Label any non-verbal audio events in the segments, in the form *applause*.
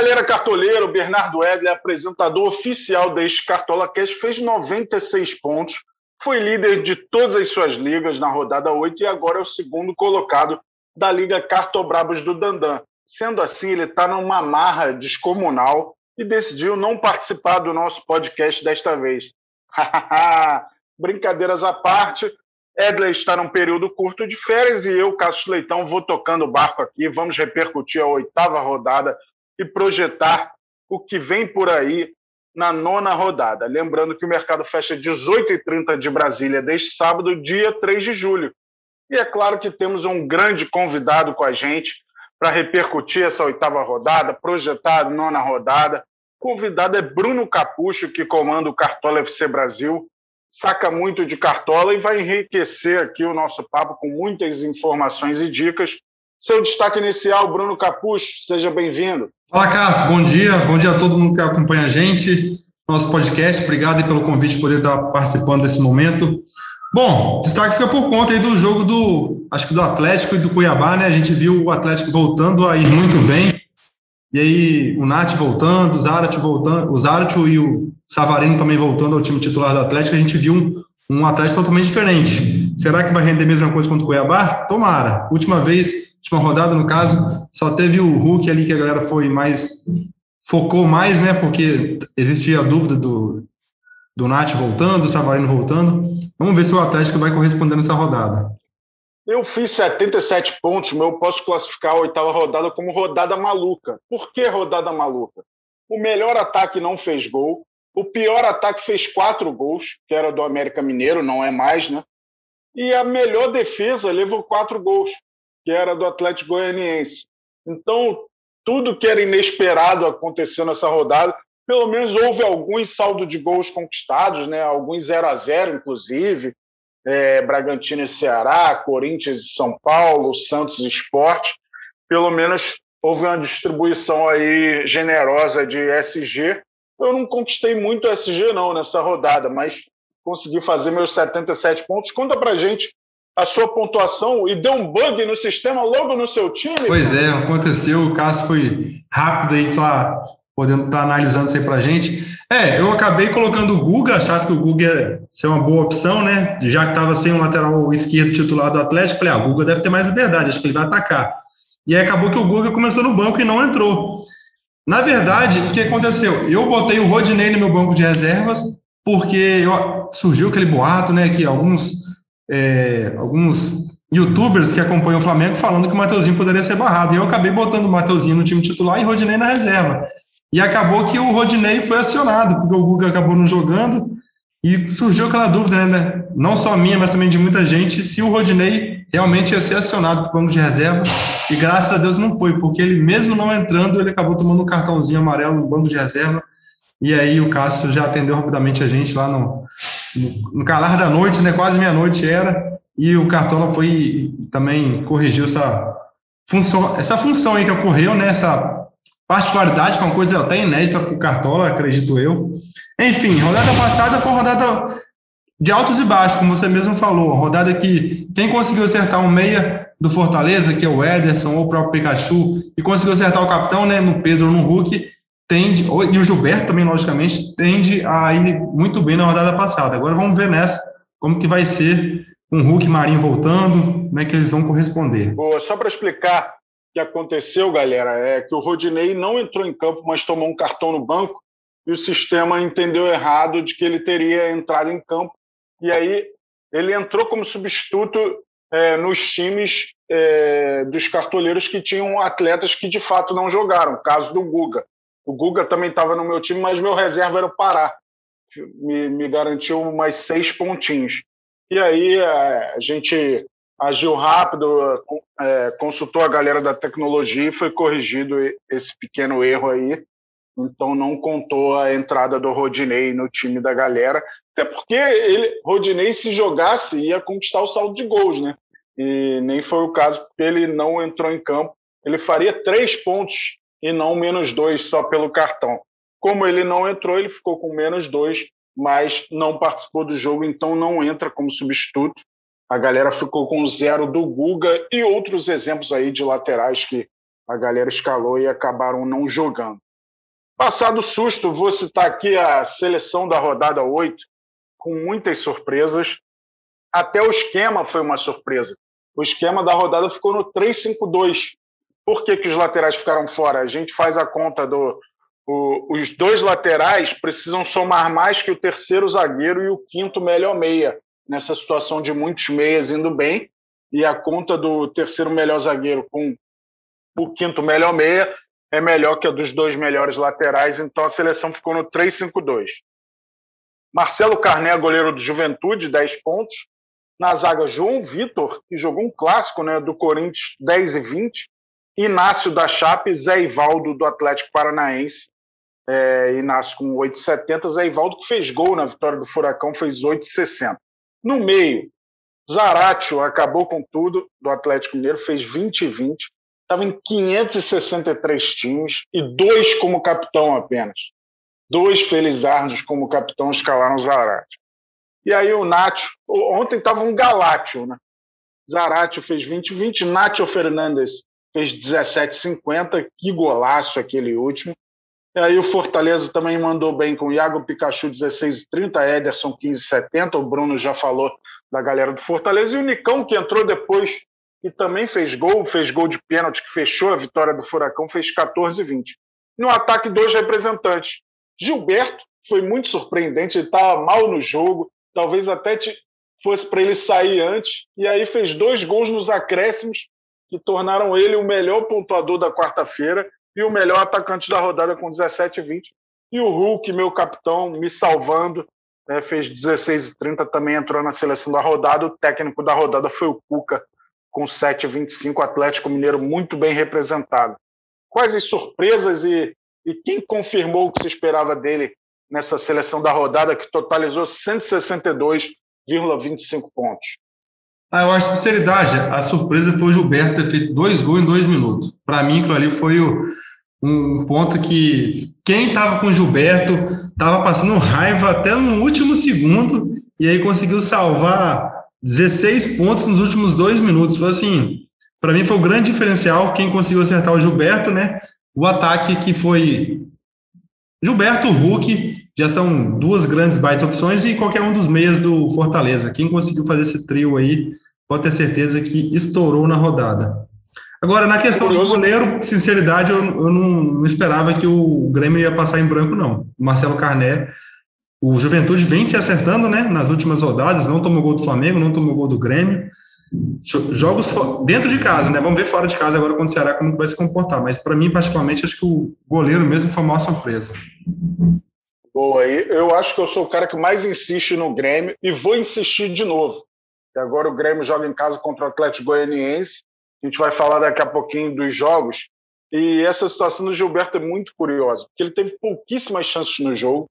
Galera cartoleiro, Bernardo Edler, apresentador oficial deste Cartola Cash, fez 96 pontos, foi líder de todas as suas ligas na rodada 8 e agora é o segundo colocado da Liga Cartobrabos do Dandan. Sendo assim, ele está numa marra descomunal e decidiu não participar do nosso podcast desta vez. *laughs* Brincadeiras à parte, Edler está num período curto de férias e eu, Cássio Leitão, vou tocando o barco aqui. Vamos repercutir a oitava rodada e projetar o que vem por aí na nona rodada. Lembrando que o mercado fecha 18h30 de Brasília deste sábado, dia 3 de julho. E é claro que temos um grande convidado com a gente para repercutir essa oitava rodada, projetar a nona rodada. O convidado é Bruno Capucho, que comanda o Cartola FC Brasil, saca muito de cartola e vai enriquecer aqui o nosso papo com muitas informações e dicas seu destaque inicial, Bruno Capucho, seja bem-vindo. Fala, Cássio, bom dia. Bom dia a todo mundo que acompanha a gente, nosso podcast. Obrigado pelo convite de poder estar participando desse momento. Bom, destaque fica por conta aí do jogo do, acho que do Atlético e do Cuiabá, né? A gente viu o Atlético voltando a ir muito bem. E aí, o Nath voltando, o Zarat voltando, o Zarat e o Savarino também voltando ao time titular do Atlético. A gente viu um, um Atlético totalmente diferente. Será que vai render a mesma coisa contra o Cuiabá? Tomara. Última vez última rodada, no caso, só teve o Hulk ali que a galera foi mais. focou mais, né? Porque existia a dúvida do, do Nath voltando, do Savarino voltando. Vamos ver se o Atlético vai corresponder nessa rodada. Eu fiz 77 pontos, mas eu posso classificar a oitava rodada como rodada maluca. Por que rodada maluca? O melhor ataque não fez gol, o pior ataque fez quatro gols, que era do América Mineiro, não é mais, né? E a melhor defesa levou quatro gols que era do Atlético Goianiense. Então, tudo que era inesperado aconteceu nessa rodada. Pelo menos houve alguns saldo de gols conquistados, né? alguns 0 a 0 inclusive. É, Bragantino e Ceará, Corinthians e São Paulo, Santos e Esporte. Pelo menos houve uma distribuição aí generosa de SG. Eu não conquistei muito SG não nessa rodada, mas consegui fazer meus 77 pontos. Conta pra gente a sua pontuação e deu um bug no sistema logo no seu time? Pois é, aconteceu. O caso foi rápido aí, tá podendo estar tá analisando isso aí para gente. É, eu acabei colocando o Guga, achava que o Guga ia ser uma boa opção, né? Já que estava sem um lateral esquerdo titular do Atlético, falei, ah, o Guga deve ter mais liberdade, acho que ele vai atacar. E aí acabou que o Guga começou no banco e não entrou. Na verdade, o que aconteceu? Eu botei o Rodinei no meu banco de reservas, porque eu, surgiu aquele boato, né, que alguns é, alguns youtubers que acompanham o Flamengo falando que o Mateuzinho poderia ser barrado. E eu acabei botando o Mateuzinho no time titular e Rodinei na reserva. E acabou que o Rodinei foi acionado, porque o Guga acabou não jogando. E surgiu aquela dúvida, né? Não só minha, mas também de muita gente, se o Rodinei realmente ia ser acionado para o banco de reserva. E graças a Deus não foi, porque ele, mesmo não entrando, ele acabou tomando um cartãozinho amarelo no banco de reserva. E aí o Cássio já atendeu rapidamente a gente lá no, no, calar da noite, né? Quase meia-noite era. E o Cartola foi também corrigiu essa função, essa função aí que ocorreu, né? Essa particularidade, que é uma coisa até inédita para o Cartola, acredito eu. Enfim, rodada passada foi uma rodada de altos e baixos, como você mesmo falou. Rodada que quem conseguiu acertar um meia do Fortaleza, que é o Ederson ou o próprio Pikachu, e conseguiu acertar o capitão, né, no Pedro ou no Hulk, tende, e o Gilberto também, logicamente, tende a ir muito bem na rodada passada. Agora vamos ver nessa como que vai ser com o Hulk Marinho voltando, como é que eles vão corresponder. Boa, só para explicar o que aconteceu, galera, é que o Rodinei não entrou em campo, mas tomou um cartão no banco e o sistema entendeu errado de que ele teria entrado em campo. E aí ele entrou como substituto é, nos times é, dos cartoleiros que tinham atletas que de fato não jogaram, caso do Guga. O Guga também estava no meu time, mas meu reserva era o Pará. Me, me garantiu mais seis pontinhos. E aí é, a gente agiu rápido, é, consultou a galera da tecnologia e foi corrigido esse pequeno erro aí. então não contou a entrada do Rodinei no time da galera, até porque ele, Rodinei, se jogasse, ia conquistar o saldo de gols, né? E nem foi o caso, porque ele não entrou em campo. Ele faria três pontos e não menos dois só pelo cartão. Como ele não entrou, ele ficou com menos dois, mas não participou do jogo, então não entra como substituto. A galera ficou com zero do Guga e outros exemplos aí de laterais que a galera escalou e acabaram não jogando. Passado o susto, vou citar aqui a seleção da rodada 8, com muitas surpresas. Até o esquema foi uma surpresa. O esquema da rodada ficou no 3-5-2. Por que, que os laterais ficaram fora? A gente faz a conta do. O, os dois laterais precisam somar mais que o terceiro zagueiro e o quinto melhor meia, nessa situação de muitos meias indo bem. E a conta do terceiro melhor zagueiro com o quinto melhor meia é melhor que a dos dois melhores laterais, então a seleção ficou no 3-5-2. Marcelo Carné, goleiro do Juventude, 10 pontos. Na zaga, João Vitor, que jogou um clássico né, do Corinthians, 10 e 20. Inácio da Chape, Zé Ivaldo do Atlético Paranaense. É, Inácio com 8,70. Zé Ivaldo que fez gol na vitória do Furacão, fez 8,60. No meio, Zaratio acabou com tudo do Atlético Mineiro, fez 20 e 20 estava em 563 times e dois como capitão apenas. Dois felizardos como capitão escalaram Zarate. E aí o Nacho, ontem estava um Galácio, né? Zarate fez 20, 20, Nacho Fernandes fez 17,50, que golaço aquele último. E aí o Fortaleza também mandou bem com Iago Pikachu 16,30, Ederson 15,70, o Bruno já falou da galera do Fortaleza, e o Nicão que entrou depois e também fez gol, fez gol de pênalti que fechou a vitória do Furacão, fez 14 e 20. No ataque, dois representantes. Gilberto foi muito surpreendente, ele estava mal no jogo, talvez até fosse para ele sair antes, e aí fez dois gols nos acréscimos que tornaram ele o melhor pontuador da quarta-feira e o melhor atacante da rodada com 17 e 20. E o Hulk, meu capitão, me salvando, né, fez 16 e 30, também entrou na seleção da rodada. O técnico da rodada foi o Cuca, com 7,25, Atlético Mineiro muito bem representado. Quais as surpresas e, e quem confirmou o que se esperava dele nessa seleção da rodada que totalizou 162,25 pontos? Ah, eu acho sinceridade. A surpresa foi o Gilberto ter feito dois gols em dois minutos. Para mim, aquilo ali foi o, um ponto que quem estava com o Gilberto estava passando raiva até no último segundo e aí conseguiu salvar 16 pontos nos últimos dois minutos. Foi assim, para mim foi o grande diferencial quem conseguiu acertar o Gilberto, né? O ataque que foi Gilberto, Hulk, já são duas grandes baitas opções e qualquer um dos meias do Fortaleza. Quem conseguiu fazer esse trio aí, pode ter certeza que estourou na rodada. Agora, na questão do goleiro, sinceridade, eu, eu não, não, esperava que o Grêmio ia passar em branco, não. O Marcelo Carné o Juventude vem se acertando, né? Nas últimas rodadas, não tomou gol do Flamengo, não tomou gol do Grêmio. Jogos dentro de casa, né? Vamos ver fora de casa agora quando o Ceará como vai se comportar. Mas para mim, particularmente, acho que o goleiro mesmo foi a maior surpresa. Boa, eu acho que eu sou o cara que mais insiste no Grêmio e vou insistir de novo. Agora o Grêmio joga em casa contra o Atlético Goianiense. A gente vai falar daqui a pouquinho dos jogos. E essa situação do Gilberto é muito curiosa, porque ele teve pouquíssimas chances no jogo.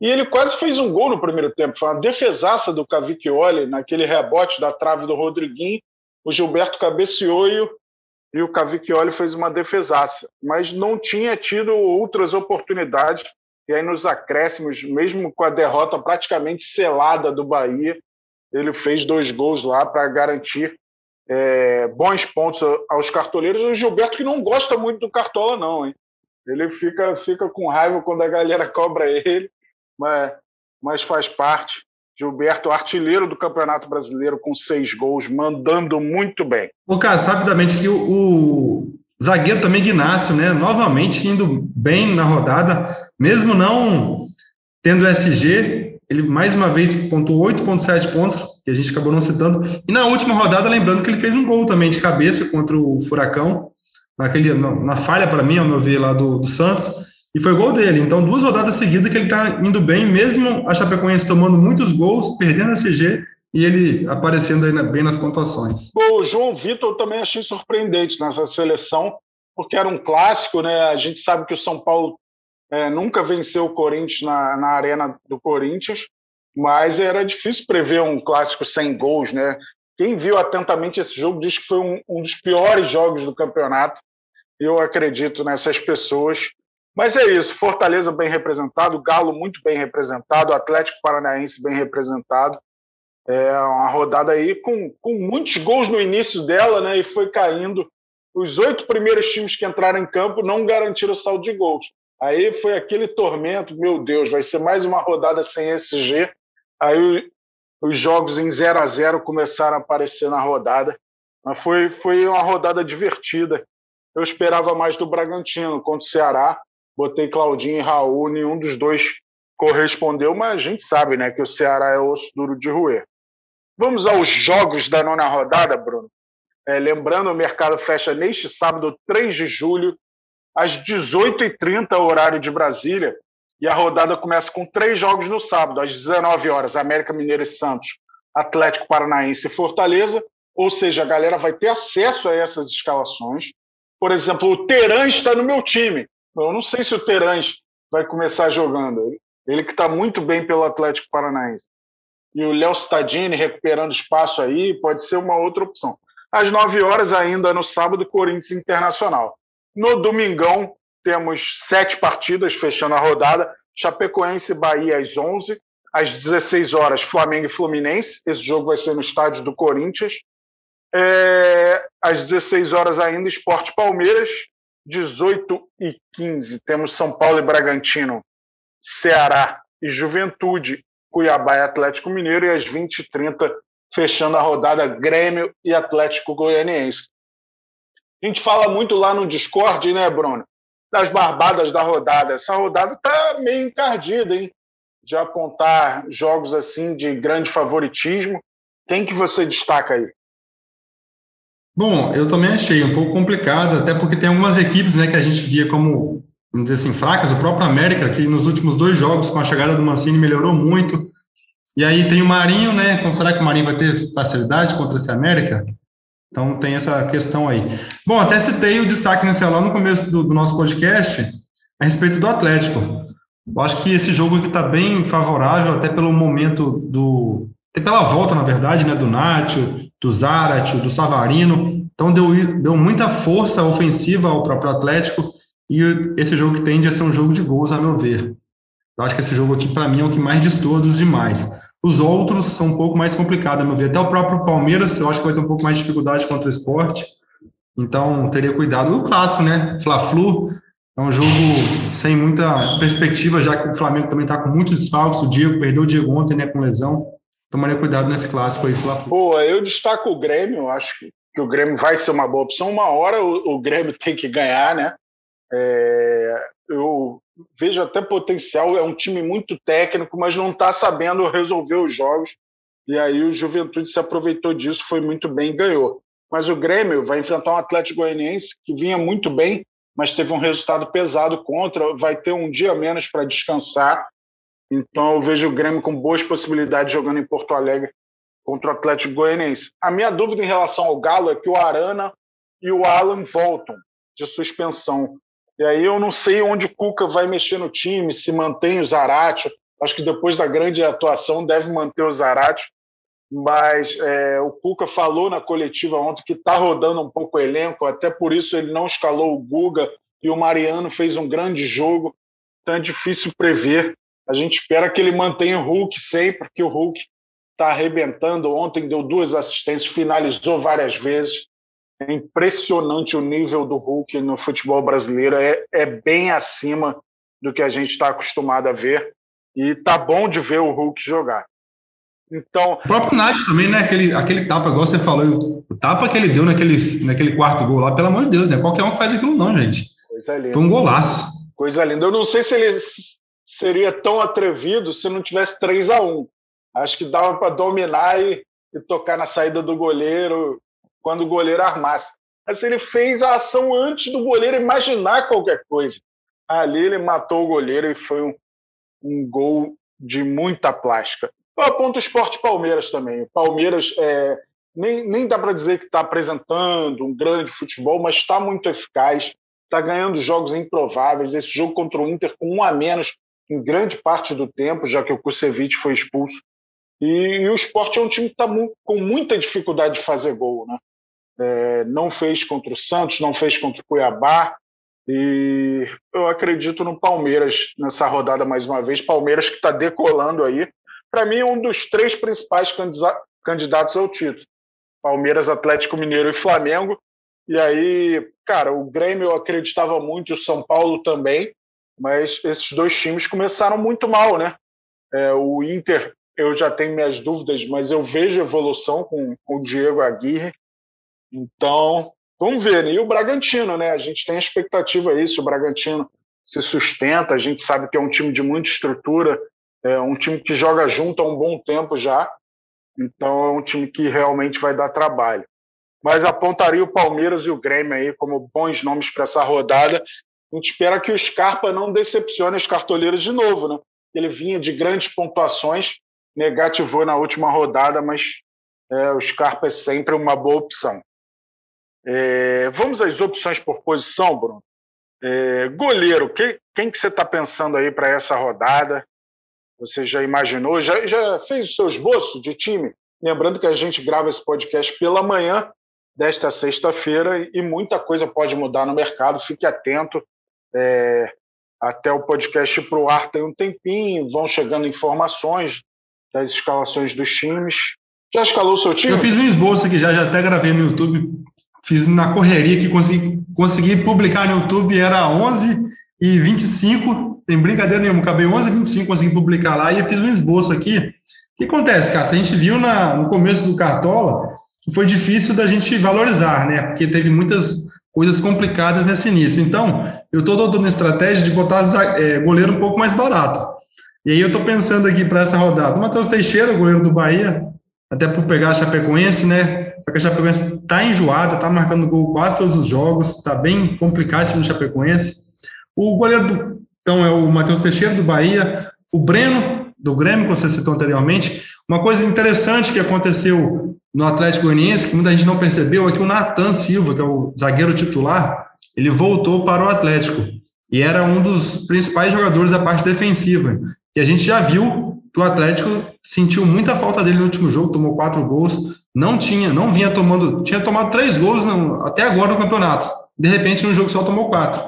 E ele quase fez um gol no primeiro tempo. Foi uma defesaça do Cavicchioli naquele rebote da trave do Rodriguinho. O Gilberto cabeceou e o, e o Cavicchioli fez uma defesaça. Mas não tinha tido outras oportunidades. E aí, nos acréscimos, mesmo com a derrota praticamente selada do Bahia, ele fez dois gols lá para garantir é, bons pontos aos cartoleiros. O Gilberto, que não gosta muito do Cartola, não, hein? Ele fica, fica com raiva quando a galera *laughs* cobra ele mas, mas faz parte. Gilberto, artilheiro do Campeonato Brasileiro com seis gols, mandando muito bem. O Cássio, rapidamente que o, o, zagueiro também Ignacio, né? Novamente indo bem na rodada, mesmo não tendo SG, ele mais uma vez pontuou 8,7 pontos, que a gente acabou não citando. E na última rodada, lembrando que ele fez um gol também de cabeça contra o Furacão, naquele, na, na falha, para mim, ao meu ver, lá do, do Santos. E foi gol dele. Então, duas rodadas seguidas que ele está indo bem, mesmo a Chapecoense tomando muitos gols, perdendo a CG e ele aparecendo aí bem nas pontuações. O João Vitor eu também achei surpreendente nessa seleção, porque era um clássico, né? A gente sabe que o São Paulo é, nunca venceu o Corinthians na, na arena do Corinthians, mas era difícil prever um clássico sem gols, né? Quem viu atentamente esse jogo diz que foi um, um dos piores jogos do campeonato. Eu acredito nessas pessoas. Mas é isso, Fortaleza bem representado, Galo muito bem representado, Atlético Paranaense bem representado. É uma rodada aí com, com muitos gols no início dela, né? E foi caindo. Os oito primeiros times que entraram em campo não garantiram o saldo de gols. Aí foi aquele tormento, meu Deus, vai ser mais uma rodada sem SG. Aí os jogos em 0 a 0 começaram a aparecer na rodada. Mas foi, foi uma rodada divertida. Eu esperava mais do Bragantino contra o Ceará. Botei Claudinho e Raul, nenhum dos dois correspondeu, mas a gente sabe né, que o Ceará é osso duro de roer. Vamos aos jogos da nona rodada, Bruno. É, lembrando, o mercado fecha neste sábado, 3 de julho, às 18h30, horário de Brasília. E a rodada começa com três jogos no sábado, às 19 horas, América Mineiro e Santos, Atlético Paranaense e Fortaleza. Ou seja, a galera vai ter acesso a essas escalações. Por exemplo, o Teran está no meu time. Eu não sei se o Teran vai começar jogando. Ele que está muito bem pelo Atlético Paranaense e o Léo Stadini recuperando espaço aí, pode ser uma outra opção. Às 9 horas, ainda no sábado, Corinthians Internacional. No domingão, temos sete partidas fechando a rodada: Chapecoense e Bahia às 11. Às 16 horas, Flamengo e Fluminense. Esse jogo vai ser no estádio do Corinthians. É, às 16 horas ainda, Esporte Palmeiras. 18 e 15, temos São Paulo e Bragantino, Ceará e Juventude Cuiabá e Atlético Mineiro, e às 20h30, fechando a rodada, Grêmio e Atlético Goianiense. A gente fala muito lá no Discord, né, Bruno? Das barbadas da rodada. Essa rodada tá meio encardida, hein? De apontar jogos assim de grande favoritismo. Quem que você destaca aí? Bom, eu também achei um pouco complicado, até porque tem algumas equipes né, que a gente via como vamos dizer assim, fracas. O próprio América, que nos últimos dois jogos, com a chegada do Mancini, melhorou muito. E aí tem o Marinho, né? Então, será que o Marinho vai ter facilidade contra esse América? Então, tem essa questão aí. Bom, até citei o destaque inicial lá no começo do, do nosso podcast a respeito do Atlético. Eu acho que esse jogo aqui está bem favorável, até pelo momento do. Até pela volta, na verdade, né? Do Nacho, do Zarat, do Savarino. Então, deu, deu muita força ofensiva ao próprio Atlético e esse jogo que tende a ser um jogo de gols, a meu ver. Eu acho que esse jogo aqui, para mim, é o que mais destoa dos demais. Os outros são um pouco mais complicados, a meu ver. Até o próprio Palmeiras, eu acho que vai ter um pouco mais de dificuldade contra o esporte. Então, teria cuidado. O clássico, né? Fla-Flu. É um jogo sem muita perspectiva, já que o Flamengo também está com muitos desfalques. O Diego perdeu o Diego ontem, né? Com lesão. Tomaria cuidado nesse clássico aí, Fla-Flu. Boa, eu destaco o Grêmio. Acho que, o Grêmio vai ser uma boa opção. Uma hora o, o Grêmio tem que ganhar, né? É, eu vejo até potencial, é um time muito técnico, mas não está sabendo resolver os jogos. E aí o Juventude se aproveitou disso, foi muito bem e ganhou. Mas o Grêmio vai enfrentar um Atlético Goianiense que vinha muito bem, mas teve um resultado pesado contra, vai ter um dia menos para descansar. Então eu vejo o Grêmio com boas possibilidades jogando em Porto Alegre contra o Atlético Goianiense. A minha dúvida em relação ao Galo é que o Arana e o Alan voltam de suspensão. E aí eu não sei onde o Cuca vai mexer no time, se mantém o Zarate. Acho que depois da grande atuação deve manter o Zarate. Mas é, o Cuca falou na coletiva ontem que está rodando um pouco o elenco, até por isso ele não escalou o Guga e o Mariano fez um grande jogo. Então é difícil prever. A gente espera que ele mantenha o Hulk sempre, que o Hulk está arrebentando. Ontem deu duas assistências, finalizou várias vezes. É impressionante o nível do Hulk no futebol brasileiro, é, é bem acima do que a gente está acostumado a ver. E tá bom de ver o Hulk jogar. Então, o próprio Nath também, né? Aquele, aquele tapa, igual você falou, o tapa que ele deu naquele, naquele quarto gol lá, pelo amor de Deus, né? Qualquer um faz aquilo, não, gente. Coisa linda. Foi um golaço. Coisa linda. Eu não sei se ele seria tão atrevido se não tivesse 3 a 1 Acho que dava para dominar e, e, tocar na saída do goleiro quando o goleiro armasse. Mas ele fez a ação antes do goleiro imaginar qualquer coisa. Ali ele matou o goleiro e foi um, um gol de muita plástica. Eu aponto o esporte Palmeiras também. O Palmeiras é, nem, nem dá para dizer que está apresentando um grande futebol, mas está muito eficaz. está ganhando jogos improváveis. Esse jogo contra o Inter com um a menos em grande parte do tempo, já que o Kusevich foi expulso. E, e o Sport é um time que está com muita dificuldade de fazer gol. Né? É, não fez contra o Santos, não fez contra o Cuiabá. E eu acredito no Palmeiras nessa rodada mais uma vez. Palmeiras que está decolando aí. Para mim, um dos três principais candidatos ao título. Palmeiras, Atlético Mineiro e Flamengo. E aí, cara, o Grêmio eu acreditava muito, o São Paulo também, mas esses dois times começaram muito mal, né? É, o Inter, eu já tenho minhas dúvidas, mas eu vejo evolução com, com o Diego Aguirre. Então, vamos ver. E o Bragantino, né? A gente tem a expectativa aí, se o Bragantino se sustenta, a gente sabe que é um time de muita estrutura, é um time que joga junto há um bom tempo já. Então, é um time que realmente vai dar trabalho mas apontaria o Palmeiras e o Grêmio aí como bons nomes para essa rodada. A gente espera que o Scarpa não decepcione os cartoleiros de novo, né? Ele vinha de grandes pontuações, negativou na última rodada, mas é, o Scarpa é sempre uma boa opção. É, vamos às opções por posição, Bruno. É, goleiro, que, quem que você está pensando aí para essa rodada? Você já imaginou? Já, já fez o seu esboço de time? Lembrando que a gente grava esse podcast pela manhã, desta sexta-feira e muita coisa pode mudar no mercado. Fique atento. É, até o podcast para o ar tem um tempinho, vão chegando informações das escalações dos times. Já escalou o seu time? Eu fiz um esboço aqui, já, já até gravei no YouTube. Fiz na correria que consegui, consegui publicar no YouTube, era 11 e 25, sem brincadeira nenhuma, acabei 11 e 25, consegui publicar lá e eu fiz um esboço aqui. O que acontece, cara? A gente viu na, no começo do Cartola foi difícil da gente valorizar, né? Porque teve muitas coisas complicadas nesse início. Então, eu estou adotando a estratégia de botar é, goleiro um pouco mais barato. E aí eu estou pensando aqui para essa rodada. O Matheus Teixeira, goleiro do Bahia, até por pegar a Chapecoense, né? Só que a Chapecoense está enjoada, está marcando gol quase todos os jogos, está bem complicado esse time Chapecoense. O goleiro, do, então, é o Matheus Teixeira do Bahia, o Breno do Grêmio, que você citou anteriormente. Uma coisa interessante que aconteceu no Atlético Goianiense, que muita gente não percebeu, é que o Natan Silva, que é o zagueiro titular, ele voltou para o Atlético e era um dos principais jogadores da parte defensiva. E a gente já viu que o Atlético sentiu muita falta dele no último jogo, tomou quatro gols, não tinha, não vinha tomando, tinha tomado três gols até agora no campeonato. De repente, no jogo só tomou quatro.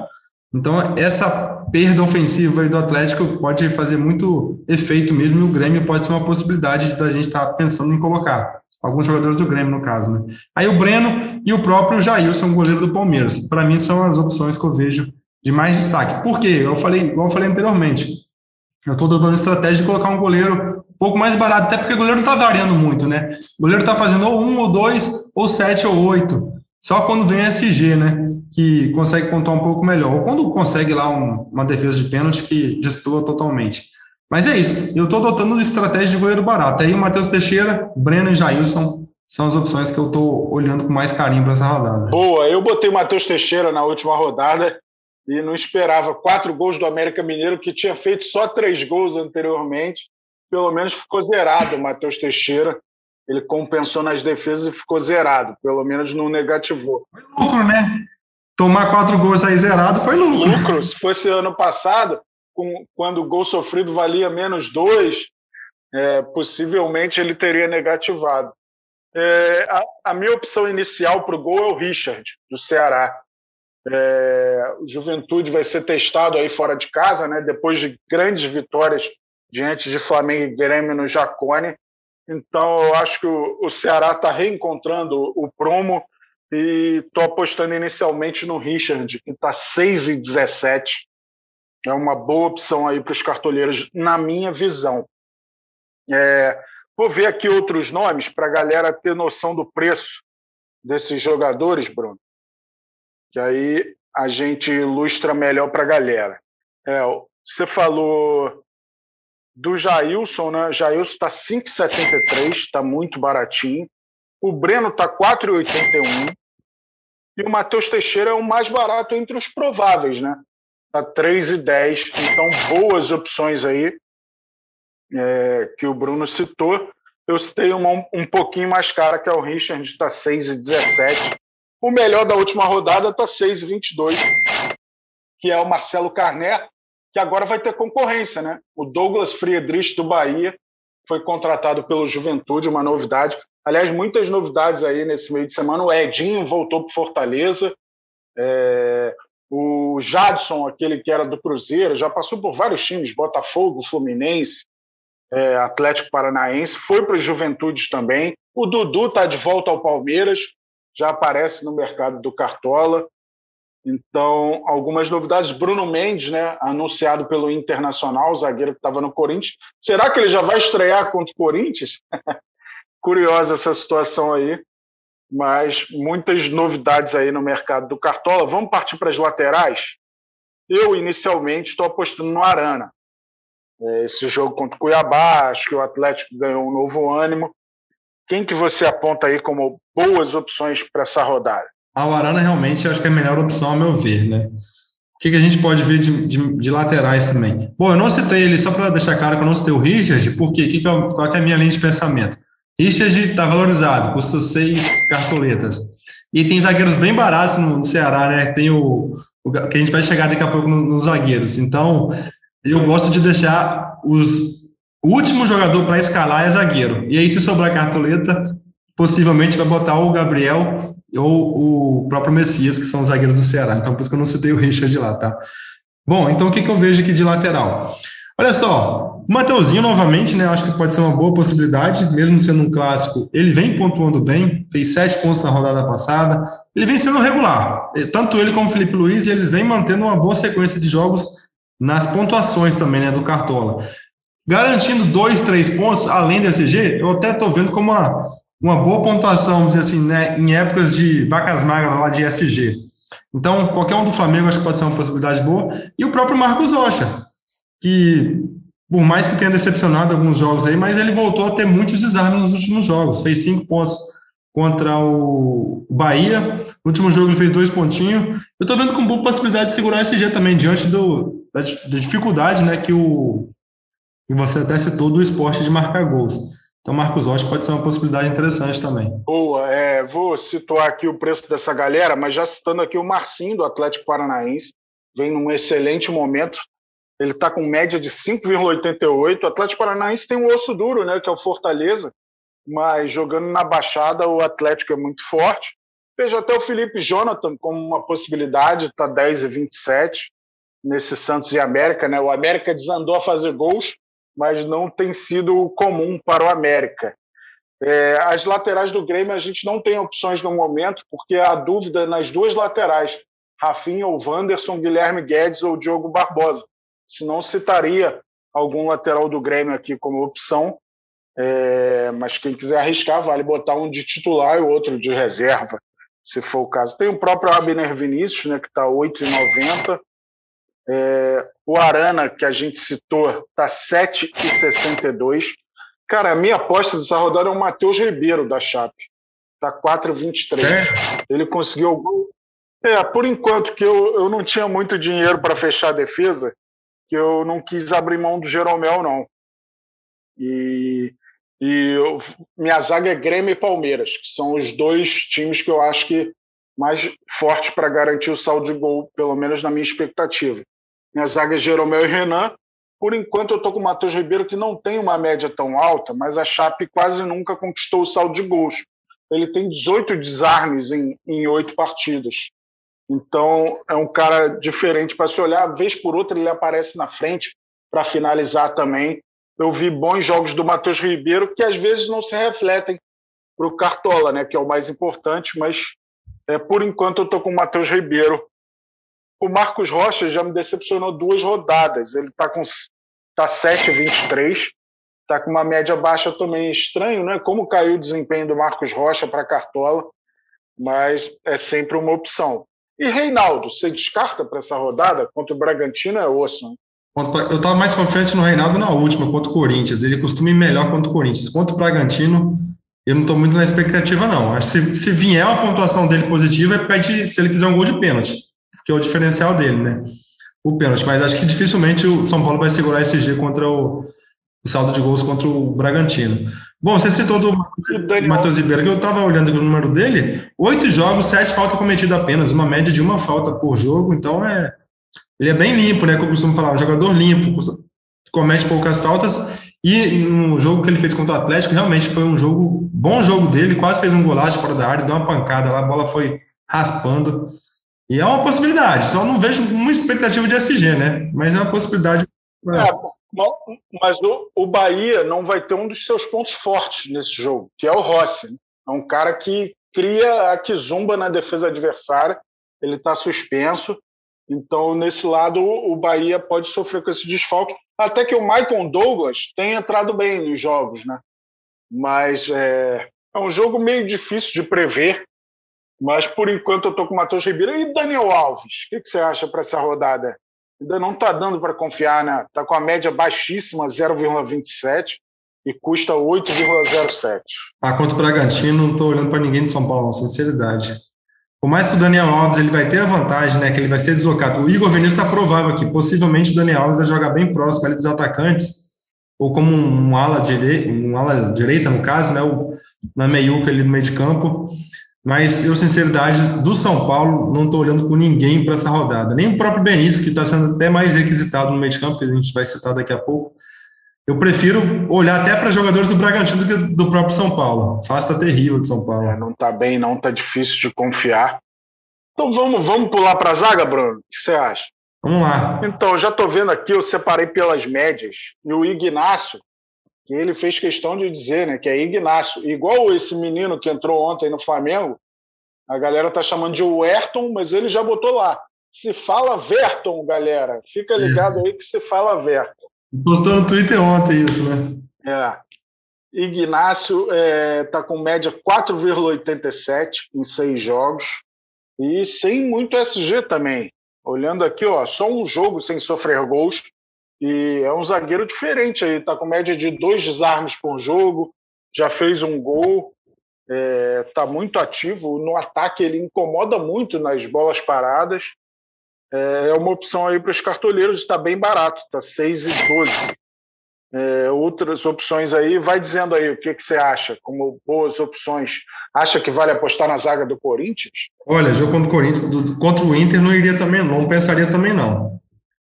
Então, essa perda ofensiva do Atlético pode fazer muito efeito mesmo, e o Grêmio pode ser uma possibilidade da gente estar tá pensando em colocar alguns jogadores do Grêmio, no caso. Né? Aí o Breno e o próprio Jailson, goleiro do Palmeiras. Para mim, são as opções que eu vejo de mais destaque. Por quê? Eu falei, igual eu falei anteriormente, eu estou dando estratégia de colocar um goleiro um pouco mais barato, até porque o goleiro não está variando muito, né? O goleiro está fazendo ou um, ou dois, ou sete, ou oito. Só quando vem SG, né? Que consegue contar um pouco melhor. Ou quando consegue lá um, uma defesa de pênalti que destoa totalmente. Mas é isso. Eu estou adotando estratégia de goleiro barato. Aí o Matheus Teixeira, Breno e Jailson são as opções que eu estou olhando com mais carinho para essa rodada. Boa, eu botei o Matheus Teixeira na última rodada e não esperava quatro gols do América Mineiro, que tinha feito só três gols anteriormente. Pelo menos ficou zerado o Matheus Teixeira. Ele compensou nas defesas e ficou zerado. Pelo menos não negativou. Foi lucro, né? Tomar quatro gols aí zerado foi lucro. Lucro. Se fosse ano passado, com, quando o gol sofrido valia menos dois, é, possivelmente ele teria negativado. É, a, a, minha opção inicial para o gol é o Richard, do Ceará. É, Juventude vai ser testado aí fora de casa, né, depois de grandes vitórias diante de Flamengo e Grêmio no Jacone. Então, eu acho que o, o Ceará está reencontrando o promo e estou apostando inicialmente no Richard, que está 6 e 17 é uma boa opção aí para os cartoleiros, na minha visão. É, vou ver aqui outros nomes para a galera ter noção do preço desses jogadores, Bruno, que aí a gente ilustra melhor para a galera. É, você falou do Jailson, né? Jailson está 5,73, está muito baratinho. O Breno está 4,81. E o Matheus Teixeira é o mais barato entre os prováveis, né? Está 3 e 10. Então, boas opções aí é, que o Bruno citou. Eu citei uma um pouquinho mais cara, que é o Richard, está 6 e 17. O melhor da última rodada está 6,22, que é o Marcelo Carné, que agora vai ter concorrência, né? O Douglas Friedrich do Bahia foi contratado pelo Juventude, uma novidade. Aliás, muitas novidades aí nesse meio de semana. O Edinho voltou para Fortaleza. É... O Jadson, aquele que era do Cruzeiro, já passou por vários times, Botafogo, Fluminense, é, Atlético Paranaense, foi para o Juventude também. O Dudu está de volta ao Palmeiras, já aparece no mercado do Cartola. Então, algumas novidades. Bruno Mendes, né, anunciado pelo Internacional, zagueiro que estava no Corinthians. Será que ele já vai estrear contra o Corinthians? *laughs* Curiosa essa situação aí. Mas muitas novidades aí no mercado do Cartola. Vamos partir para as laterais? Eu, inicialmente, estou apostando no Arana. É, esse jogo contra o Cuiabá, acho que o Atlético ganhou um novo ânimo. Quem que você aponta aí como boas opções para essa rodada? A Arana realmente acho que é a melhor opção, a meu ver, né? O que, que a gente pode ver de, de, de, laterais também? Bom, eu não citei ele, só para deixar claro que eu não citei o Richard, porque que que é, qual que é a minha linha de pensamento? Richard está valorizado, custa seis cartoletas. E tem zagueiros bem baratos no, no Ceará, né? Tem o, o, que a gente vai chegar daqui a pouco nos, nos zagueiros. Então, eu gosto de deixar os. O último jogador para escalar é zagueiro. E aí, se sobrar cartoleta, possivelmente vai botar o Gabriel ou o próprio Messias, que são os zagueiros do Ceará. Então, por isso que eu não citei o Richard lá, tá? Bom, então o que, que eu vejo aqui de lateral? Olha só, o Mateuzinho novamente, né? Acho que pode ser uma boa possibilidade, mesmo sendo um clássico. Ele vem pontuando bem, fez sete pontos na rodada passada. Ele vem sendo regular. Tanto ele como o Felipe Luiz, e eles vêm mantendo uma boa sequência de jogos nas pontuações também, né? Do Cartola. Garantindo dois, três pontos, além do SG, eu até estou vendo como uma, uma boa pontuação, vamos dizer assim, né, em épocas de vacas magras lá de SG. Então, qualquer um do Flamengo acho que pode ser uma possibilidade boa. E o próprio Marcos Rocha, que, por mais que tenha decepcionado alguns jogos aí, mas ele voltou a ter muitos desarmes nos últimos jogos. Fez cinco pontos contra o Bahia. No último jogo ele fez dois pontinhos. Eu estou vendo com boa possibilidade de segurar o SG também, diante do, da, da dificuldade né, que o que você até citou do esporte de marcar gols. Então, Marcos Rocha pode ser uma possibilidade interessante também. Boa, é, vou situar aqui o preço dessa galera, mas já citando aqui o Marcinho do Atlético Paranaense, vem num excelente momento. Ele está com média de 5,88. O Atlético Paranaense tem um osso duro, né, que é o Fortaleza, mas jogando na Baixada o Atlético é muito forte. Vejo até o Felipe Jonathan como uma possibilidade, está 10 e 27 nesse Santos e América, né? O América desandou a fazer gols, mas não tem sido comum para o América. É, as laterais do Grêmio a gente não tem opções no momento, porque há dúvida nas duas laterais, Rafinha ou Wanderson, Guilherme Guedes ou Diogo Barbosa. Senão citaria algum lateral do Grêmio aqui como opção, é, mas quem quiser arriscar, vale botar um de titular e outro de reserva, se for o caso. Tem o próprio Abner Vinícius, né, que está 8,90. É, o Arana, que a gente citou, está 7,62. Cara, a minha aposta dessa rodada é o Matheus Ribeiro, da Chape. Está 4,23. É? Ele conseguiu o gol. É, por enquanto, que eu, eu não tinha muito dinheiro para fechar a defesa, que eu não quis abrir mão do Jeromel, não. E, e eu, minha zaga é Grêmio e Palmeiras, que são os dois times que eu acho que mais fortes para garantir o saldo de gol, pelo menos na minha expectativa. Minha zaga é Jeromel e Renan. Por enquanto, eu estou com o Matheus Ribeiro, que não tem uma média tão alta, mas a Chape quase nunca conquistou o saldo de gols. Ele tem 18 desarmes em oito partidas. Então, é um cara diferente para se olhar. Vez por outra, ele aparece na frente para finalizar também. Eu vi bons jogos do Matheus Ribeiro que às vezes não se refletem para o Cartola, né, que é o mais importante, mas é, por enquanto eu estou com o Matheus Ribeiro o Marcos Rocha já me decepcionou duas rodadas. Ele está com tá 7,23, está com uma média baixa também. Estranho, né? Como caiu o desempenho do Marcos Rocha para Cartola, mas é sempre uma opção. E Reinaldo, você descarta para essa rodada? Contra o Bragantino é osso. Né? Eu estava mais confiante no Reinaldo na última, contra o Corinthians. Ele costuma ir melhor contra o Corinthians. Contra o Bragantino, eu não estou muito na expectativa, não. Acho que se, se vier uma pontuação dele positiva, é pede se ele fizer um gol de pênalti que é o diferencial dele, né? O pênalti. Mas acho que dificilmente o São Paulo vai segurar esse G contra o o saldo de gols contra o Bragantino. Bom, você citou do Matheus Ribeiro, que eu estava olhando o número dele, oito jogos, sete faltas cometidas apenas, uma média de uma falta por jogo, então é ele é bem limpo, né, que eu costumo falar, um jogador limpo, comete poucas faltas, e no jogo que ele fez contra o Atlético, realmente foi um jogo, bom jogo dele, quase fez um golaço fora da área, deu uma pancada lá, a bola foi raspando, e é uma possibilidade, só não vejo muita expectativa de SG, né, mas é uma possibilidade. É, mas o, o Bahia não vai ter um dos seus pontos fortes nesse jogo, que é o Rossi. Né? É um cara que cria a Kizumba na defesa adversária, ele está suspenso. Então, nesse lado, o Bahia pode sofrer com esse desfalque. Até que o Michael Douglas tem entrado bem nos jogos, né? Mas é, é um jogo meio difícil de prever. Mas, por enquanto, eu estou com o Matheus Ribeiro. E Daniel Alves? O que, que você acha para essa rodada? ainda não está dando para confiar, né? Está com a média baixíssima, 0,27, e custa 8,07. Ah, quanto o Bragantino, não estou olhando para ninguém de São Paulo, sinceridade. Por mais que o Daniel Alves ele vai ter a vantagem, né, que ele vai ser deslocado. O Igor Vinícius está provável aqui. Possivelmente o Daniel Alves vai jogar bem próximo ali dos atacantes, ou como um ala, direita, um ala direita, no caso, né, o, na meiuca ali no meio de campo. Mas eu, sinceridade, do São Paulo, não estou olhando com ninguém para essa rodada. Nem o próprio Benício, que está sendo até mais requisitado no meio de campo, que a gente vai citar daqui a pouco. Eu prefiro olhar até para jogadores do Bragantino do que do próprio São Paulo. Fasta tá terrível de São Paulo. É, não está bem, não, está difícil de confiar. Então vamos, vamos pular para a zaga, Bruno? O que você acha? Vamos lá. Então, já estou vendo aqui, eu separei pelas médias, e o Ignácio, que ele fez questão de dizer, né, que é Ignacio. Igual esse menino que entrou ontem no Flamengo, a galera tá chamando de Werton, mas ele já botou lá. Se fala Verton, galera. Fica ligado aí que se fala Verton. Postou no Twitter ontem isso, né? É. Ignácio é, tá com média 4,87 em seis jogos e sem muito SG também. Olhando aqui, ó, só um jogo sem sofrer gols e é um zagueiro diferente aí, tá com média de dois desarmes por jogo, já fez um gol, é, tá muito ativo. No ataque, ele incomoda muito nas bolas paradas. É, é uma opção aí para os cartoleiros, está bem barato, 6 e 12. É, outras opções aí, vai dizendo aí o que, que você acha, como boas opções. Acha que vale apostar na zaga do Corinthians? Olha, jogo contra o Corinthians, do, contra o Inter não iria também, não pensaria também não.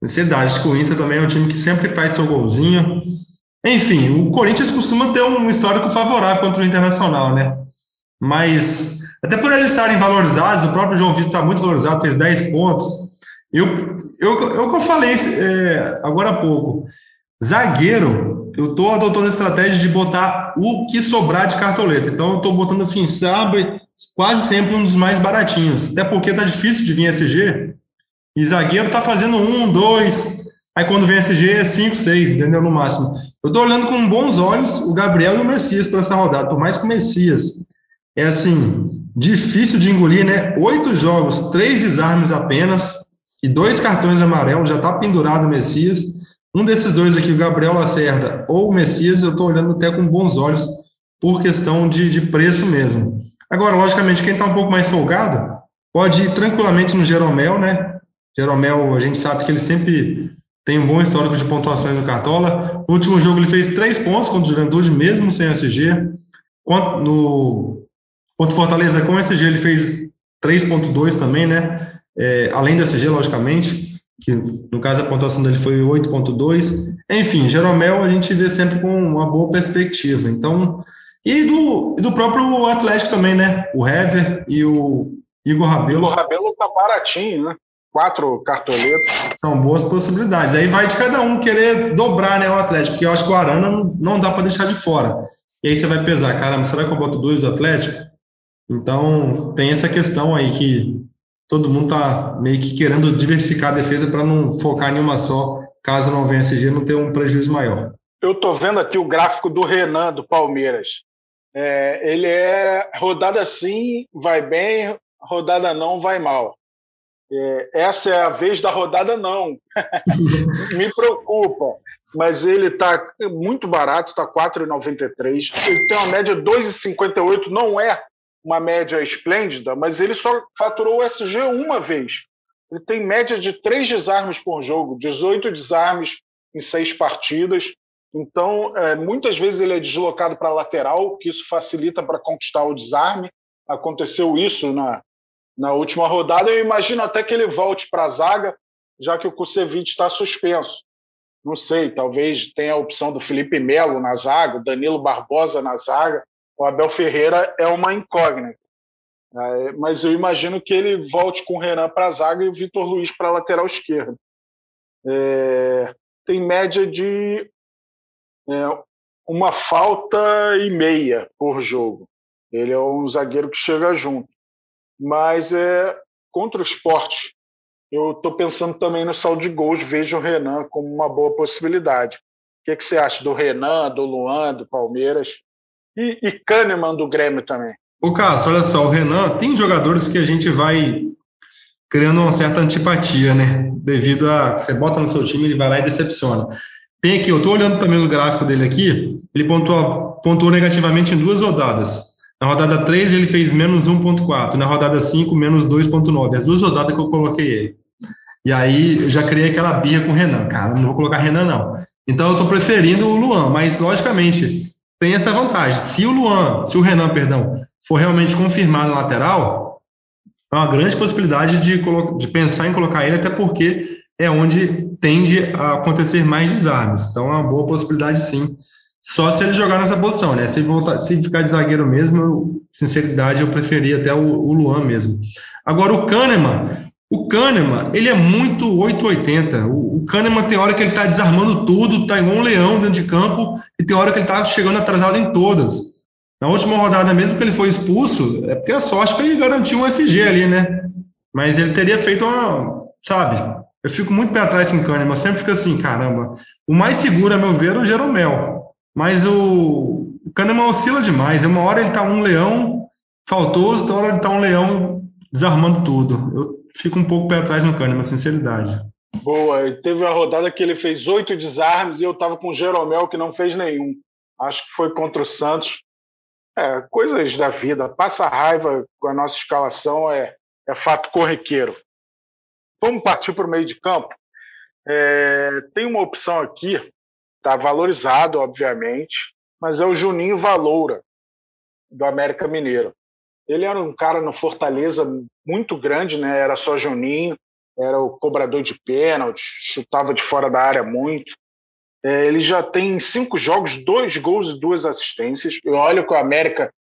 Ansiedade, o Inter também é um time que sempre faz seu golzinho. Enfim, o Corinthians costuma ter um histórico favorável contra o Internacional, né? Mas, até por eles estarem valorizados, o próprio João Vitor está muito valorizado, fez 10 pontos. Eu, eu, eu que eu falei é, agora há pouco. Zagueiro, eu estou adotando a estratégia de botar o que sobrar de cartoleta. Então, eu estou botando assim, sabe, quase sempre um dos mais baratinhos. Até porque tá difícil de vir SG. E zagueiro tá fazendo um, dois. Aí quando vem SG é cinco, seis, entendeu? No máximo. Eu tô olhando com bons olhos o Gabriel e o Messias para essa rodada, por mais que o Messias é assim, difícil de engolir, né? Oito jogos, três desarmes apenas e dois cartões amarelos, já tá pendurado o Messias. Um desses dois aqui, o Gabriel Lacerda ou o Messias, eu tô olhando até com bons olhos por questão de, de preço mesmo. Agora, logicamente, quem está um pouco mais folgado pode ir tranquilamente no Jeromel, né? Jeromel, a gente sabe que ele sempre tem um bom histórico de pontuações no Cartola. No último jogo ele fez três pontos contra o Juventude, mesmo sem SG. No, contra Fortaleza com SG ele fez 3.2 também, né? É, além do SG, logicamente, que no caso a pontuação dele foi 8.2. Enfim, Jeromel a gente vê sempre com uma boa perspectiva. Então, e do, e do próprio Atlético também, né? O Hever e o Igor Rabelo. O Rabelo tá baratinho, né? Quatro cartoletas. São boas possibilidades. Aí vai de cada um querer dobrar né, o Atlético, porque eu acho que o Arana não, não dá para deixar de fora. E aí você vai pesar, caramba, será que eu boto dois do Atlético? Então tem essa questão aí que todo mundo tá meio que querendo diversificar a defesa para não focar em uma só, caso não venha CG, não ter um prejuízo maior. Eu estou vendo aqui o gráfico do Renan do Palmeiras. É, ele é rodada sim, vai bem, rodada não, vai mal. É, essa é a vez da rodada, não. *laughs* Me preocupa. Mas ele está muito barato, está 4,93. Ele tem uma média 2,58, não é uma média esplêndida, mas ele só faturou o SG uma vez. Ele tem média de três desarmes por jogo, 18 desarmes em seis partidas. Então, é, muitas vezes ele é deslocado para a lateral, que isso facilita para conquistar o desarme. Aconteceu isso na, na última rodada. Eu imagino até que ele volte para a zaga, já que o Kusevich está suspenso. Não sei, talvez tenha a opção do Felipe Melo na zaga, Danilo Barbosa na zaga. O Abel Ferreira é uma incógnita. É, mas eu imagino que ele volte com o Renan para a zaga e o Vitor Luiz para a lateral esquerda. É, tem média de é, uma falta e meia por jogo. Ele é um zagueiro que chega junto. Mas é contra o esporte. Eu estou pensando também no saldo de gols, vejo o Renan como uma boa possibilidade. O que, que você acha do Renan, do Luan, do Palmeiras? E, e Kahneman do Grêmio também. O Cássio, olha só, o Renan tem jogadores que a gente vai criando uma certa antipatia, né? Devido a você bota no seu time, ele vai lá e decepciona. Tem aqui, eu estou olhando também o gráfico dele aqui, ele pontuou, pontuou negativamente em duas rodadas. Na rodada 3 ele fez menos 1.4, na rodada 5 menos 2.9. As duas rodadas que eu coloquei ele. E aí eu já criei aquela birra com o Renan, cara, não vou colocar Renan não. Então eu estou preferindo o Luan, mas logicamente tem essa vantagem. Se o Luan, se o Renan, perdão, for realmente confirmado na lateral, é uma grande possibilidade de, de pensar em colocar ele, até porque é onde tende a acontecer mais desarmes. Então é uma boa possibilidade sim. Só se ele jogar nessa posição, né? Se, voltar, se ficar de zagueiro mesmo, eu, sinceridade, eu preferia até o, o Luan mesmo. Agora, o Kahneman, o Kahneman, ele é muito 880. O, o Kahneman tem hora que ele está desarmando tudo, está igual um leão dentro de campo, e tem hora que ele está chegando atrasado em todas. Na última rodada, mesmo que ele foi expulso, é porque a sorte que ele garantiu um SG ali, né? Mas ele teria feito uma, sabe? Eu fico muito pé atrás com o Kahneman, sempre fica assim, caramba. O mais seguro, a meu ver, é o Jeromel. Mas o, o Kahneman oscila demais. Uma hora ele tá um leão faltoso, outra hora ele tá um leão desarmando tudo. Eu fico um pouco pé atrás no Kahneman, sinceridade. Boa, teve uma rodada que ele fez oito desarmes e eu tava com o Jeromel que não fez nenhum. Acho que foi contra o Santos. É, coisas da vida. Passa raiva com a nossa escalação é, é fato corriqueiro. Vamos partir para o meio de campo. É, tem uma opção aqui, está valorizado, obviamente, mas é o Juninho Valoura, do América Mineiro. Ele era um cara no Fortaleza muito grande, né? era só Juninho, era o cobrador de pênalti, chutava de fora da área muito. É, ele já tem cinco jogos, dois gols e duas assistências. E olha que o América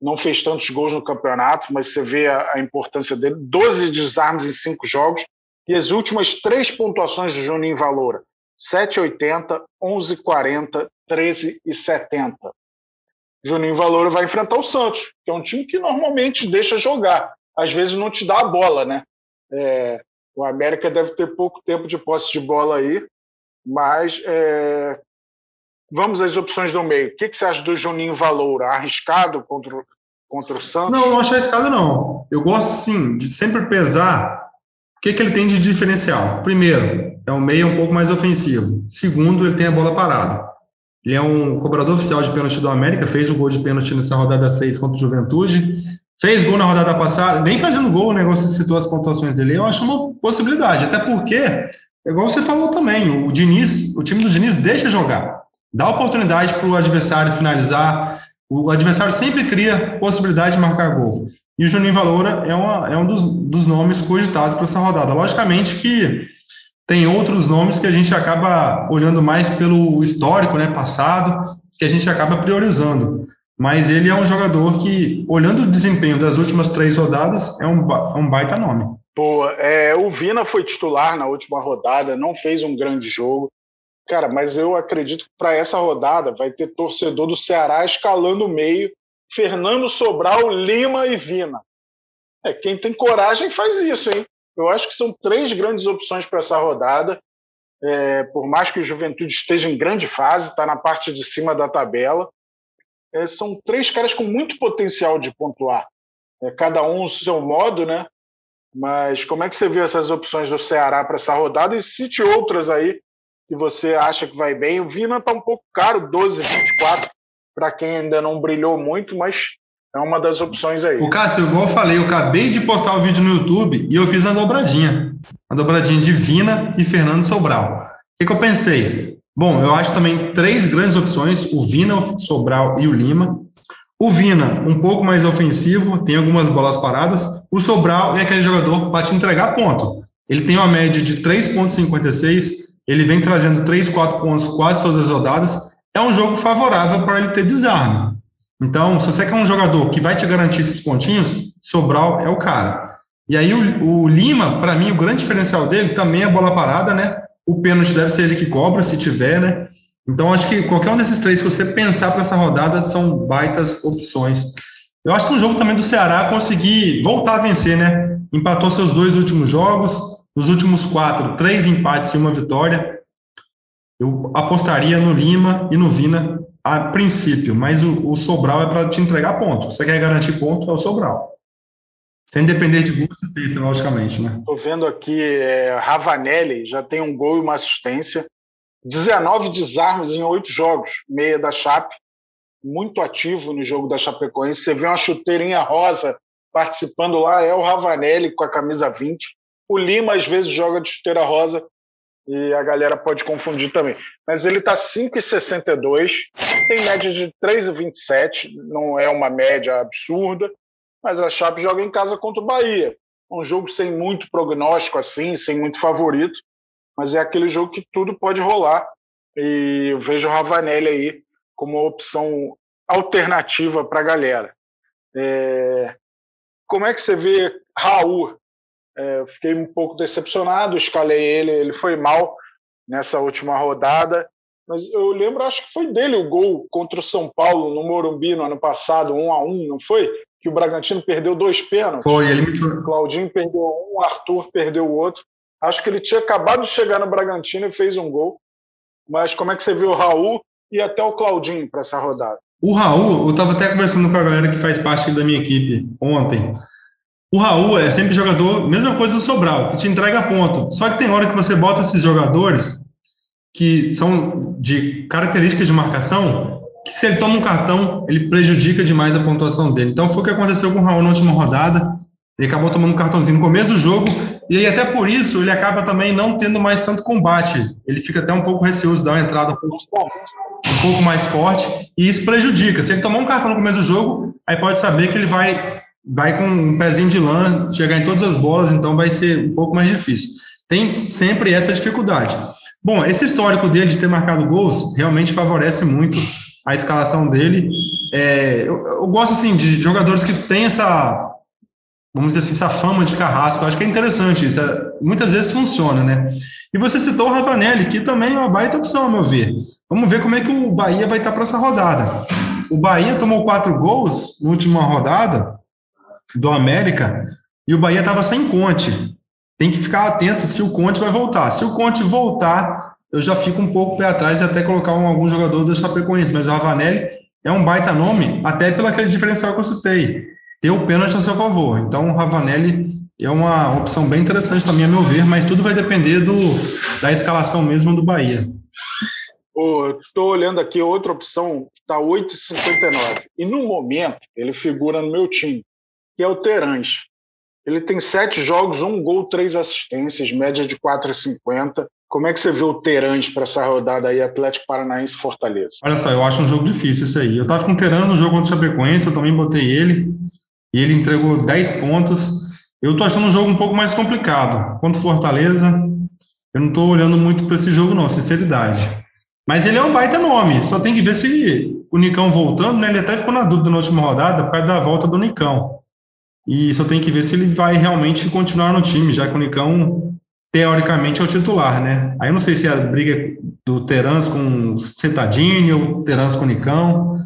não fez tantos gols no campeonato, mas você vê a, a importância dele. 12 desarmes em cinco jogos. E as últimas três pontuações do Juninho Valora: 7,80, 11,40, 13,70. Juninho Valora vai enfrentar o Santos, que é um time que normalmente deixa jogar. Às vezes não te dá a bola, né? É, o América deve ter pouco tempo de posse de bola aí, mas é... vamos às opções do meio. O que, que você acha do Juninho Valoura? Arriscado contra, contra o Santos? Não, não acho arriscado, não. Eu gosto, sim, de sempre pesar o que, que ele tem de diferencial. Primeiro, é um meio um pouco mais ofensivo. Segundo, ele tem a bola parada. Ele é um cobrador oficial de pênalti do América, fez o gol de pênalti nessa rodada 6 contra o Juventude, fez gol na rodada passada, vem fazendo gol, o negócio citou as pontuações dele, eu acho uma possibilidade, até porque igual você falou também, o Diniz, o time do Diniz deixa jogar, dá oportunidade para o adversário finalizar, o adversário sempre cria possibilidade de marcar gol. E o Juninho Valora é, uma, é um dos, dos nomes cogitados para essa rodada. Logicamente que tem outros nomes que a gente acaba olhando mais pelo histórico, né, passado, que a gente acaba priorizando. Mas ele é um jogador que, olhando o desempenho das últimas três rodadas, é um, é um baita nome. Pô, é, o Vina foi titular na última rodada, não fez um grande jogo. Cara, mas eu acredito que para essa rodada vai ter torcedor do Ceará escalando o meio, Fernando Sobral, Lima e Vina. É, quem tem coragem faz isso, hein? Eu acho que são três grandes opções para essa rodada. É, por mais que o Juventude esteja em grande fase, está na parte de cima da tabela, é, são três caras com muito potencial de pontuar. É, cada um o seu modo, né? Mas como é que você vê essas opções do Ceará para essa rodada e cite outras aí que você acha que vai bem? O Vina está um pouco caro, 12, 24, para quem ainda não brilhou muito, mas é uma das opções aí. O Cássio, igual eu falei, eu acabei de postar o vídeo no YouTube e eu fiz uma dobradinha. Uma dobradinha de Vina e Fernando Sobral. O que, que eu pensei? Bom, eu acho também três grandes opções: o Vina, o Sobral e o Lima. O Vina, um pouco mais ofensivo, tem algumas bolas paradas. O Sobral é aquele jogador para te entregar ponto. Ele tem uma média de 3,56, ele vem trazendo 3, 4 pontos quase todas as rodadas. É um jogo favorável para ele ter desarme. Então, se você quer um jogador que vai te garantir esses pontinhos, Sobral é o cara. E aí, o, o Lima, para mim, o grande diferencial dele também é a bola parada, né? O pênalti deve ser ele que cobra, se tiver, né? Então, acho que qualquer um desses três que você pensar para essa rodada são baitas opções. Eu acho que no jogo também do Ceará conseguir voltar a vencer, né? Empatou seus dois últimos jogos, nos últimos quatro, três empates e uma vitória. Eu apostaria no Lima e no Vina a princípio, mas o, o Sobral é para te entregar ponto. Você quer garantir ponto, é o Sobral. Sem depender de gol assistência, logicamente, né? Estou vendo aqui, é, Ravanelli já tem um gol e uma assistência. 19 desarmes em oito jogos, meia da Chape, muito ativo no jogo da Chapecoense. Você vê uma chuteirinha rosa participando lá, é o Ravanelli com a camisa 20. O Lima, às vezes, joga de chuteira rosa e a galera pode confundir também. Mas ele está 5,62, tem média de 3,27, não é uma média absurda, mas a Chape joga em casa contra o Bahia. Um jogo sem muito prognóstico assim, sem muito favorito, mas é aquele jogo que tudo pode rolar. E eu vejo o Ravanelli aí como uma opção alternativa para a galera. É... Como é que você vê Raul? É, fiquei um pouco decepcionado, escalei ele, ele foi mal nessa última rodada. Mas eu lembro, acho que foi dele o gol contra o São Paulo no Morumbi no ano passado, um a um, não foi? Que o Bragantino perdeu dois pênaltis. Foi, ele O Claudinho perdeu um, o Arthur perdeu o outro. Acho que ele tinha acabado de chegar no Bragantino e fez um gol. Mas como é que você viu o Raul e até o Claudinho para essa rodada? O Raul, eu estava até conversando com a galera que faz parte da minha equipe ontem. O Raul é sempre jogador, mesma coisa do Sobral, que te entrega ponto. Só que tem hora que você bota esses jogadores que são de características de marcação, que se ele toma um cartão, ele prejudica demais a pontuação dele. Então foi o que aconteceu com o Raul na última rodada. Ele acabou tomando um cartãozinho no começo do jogo, e aí até por isso ele acaba também não tendo mais tanto combate. Ele fica até um pouco receoso de dar uma entrada um pouco, um pouco mais forte, e isso prejudica. Se ele tomar um cartão no começo do jogo, aí pode saber que ele vai vai com um pezinho de lã, chegar em todas as bolas, então vai ser um pouco mais difícil. Tem sempre essa dificuldade. Bom, esse histórico dele de ter marcado gols realmente favorece muito a escalação dele. É, eu, eu, gosto assim de jogadores que têm essa, vamos dizer assim, essa fama de carrasco. Eu acho que é interessante isso. É, muitas vezes funciona, né? E você citou o Ravanelli, que também é uma baita opção, ao meu ver. Vamos ver como é que o Bahia vai estar para essa rodada. O Bahia tomou quatro gols na última rodada do América e o Bahia estava sem Conte. Tem que ficar atento se o Conte vai voltar. Se o Conte voltar, eu já fico um pouco pé atrás e até colocar um, algum jogador da Chapecoense. Mas o Ravanelli é um baita nome, até pelo aquele diferencial que eu citei. Ter o pênalti a seu favor. Então, o Ravanelli é uma opção bem interessante também, a meu ver, mas tudo vai depender do, da escalação mesmo do Bahia. Estou olhando aqui outra opção que está 8,59. E no momento, ele figura no meu time que é o Terãs. Ele tem sete jogos, um gol, três assistências, média de 4,50. Como é que você vê o Terãs para essa rodada aí, Atlético Paranaense Fortaleza? Olha só, eu acho um jogo difícil isso aí. Eu estava com o no jogo contra o Chapecoense, eu também botei ele, e ele entregou 10 pontos. Eu estou achando um jogo um pouco mais complicado. Contra o Fortaleza, eu não estou olhando muito para esse jogo, não, sinceridade. Mas ele é um baita nome, só tem que ver se o Nicão voltando, né? Ele até ficou na dúvida na última rodada por causa da volta do Nicão. E só tem que ver se ele vai realmente continuar no time, já que o Nicão, teoricamente, é o titular, né? Aí eu não sei se é a briga do Terans com o Cetadinho, o Terans com o Nicão.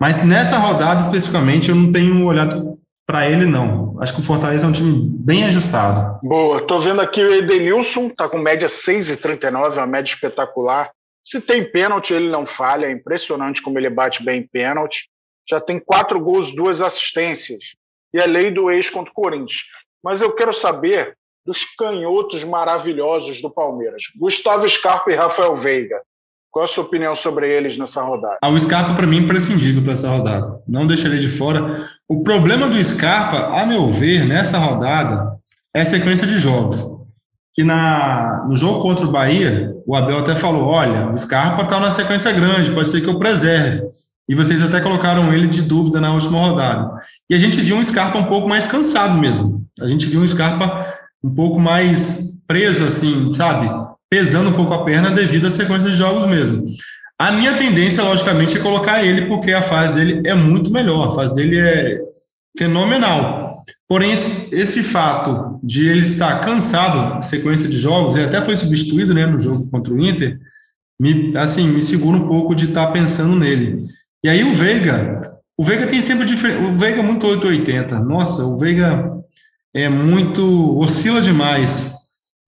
Mas nessa rodada, especificamente, eu não tenho olhado para ele, não. Acho que o Fortaleza é um time bem ajustado. Boa. Tô vendo aqui o Edenilson, tá com média 6,39, uma média espetacular. Se tem pênalti, ele não falha. É impressionante como ele bate bem pênalti. Já tem quatro gols, duas assistências e a lei do ex contra o Corinthians. Mas eu quero saber dos canhotos maravilhosos do Palmeiras, Gustavo Scarpa e Rafael Veiga. Qual a sua opinião sobre eles nessa rodada? Ah, o Scarpa, para mim, é imprescindível para essa rodada. Não deixaria de fora. O problema do Scarpa, a meu ver, nessa rodada, é a sequência de jogos. que na, no jogo contra o Bahia, o Abel até falou: olha, o Scarpa está na sequência grande, pode ser que eu preserve. E vocês até colocaram ele de dúvida na última rodada. E a gente viu um Scarpa um pouco mais cansado mesmo. A gente viu um Scarpa um pouco mais preso, assim, sabe? Pesando um pouco a perna devido à sequência de jogos mesmo. A minha tendência, logicamente, é colocar ele, porque a fase dele é muito melhor, a fase dele é fenomenal. Porém, esse, esse fato de ele estar cansado sequência de jogos, ele até foi substituído né, no jogo contra o Inter, me, assim, me segura um pouco de estar pensando nele. E aí o Veiga, o Veiga tem sempre o Veiga é muito 880. Nossa, o Veiga é muito oscila demais.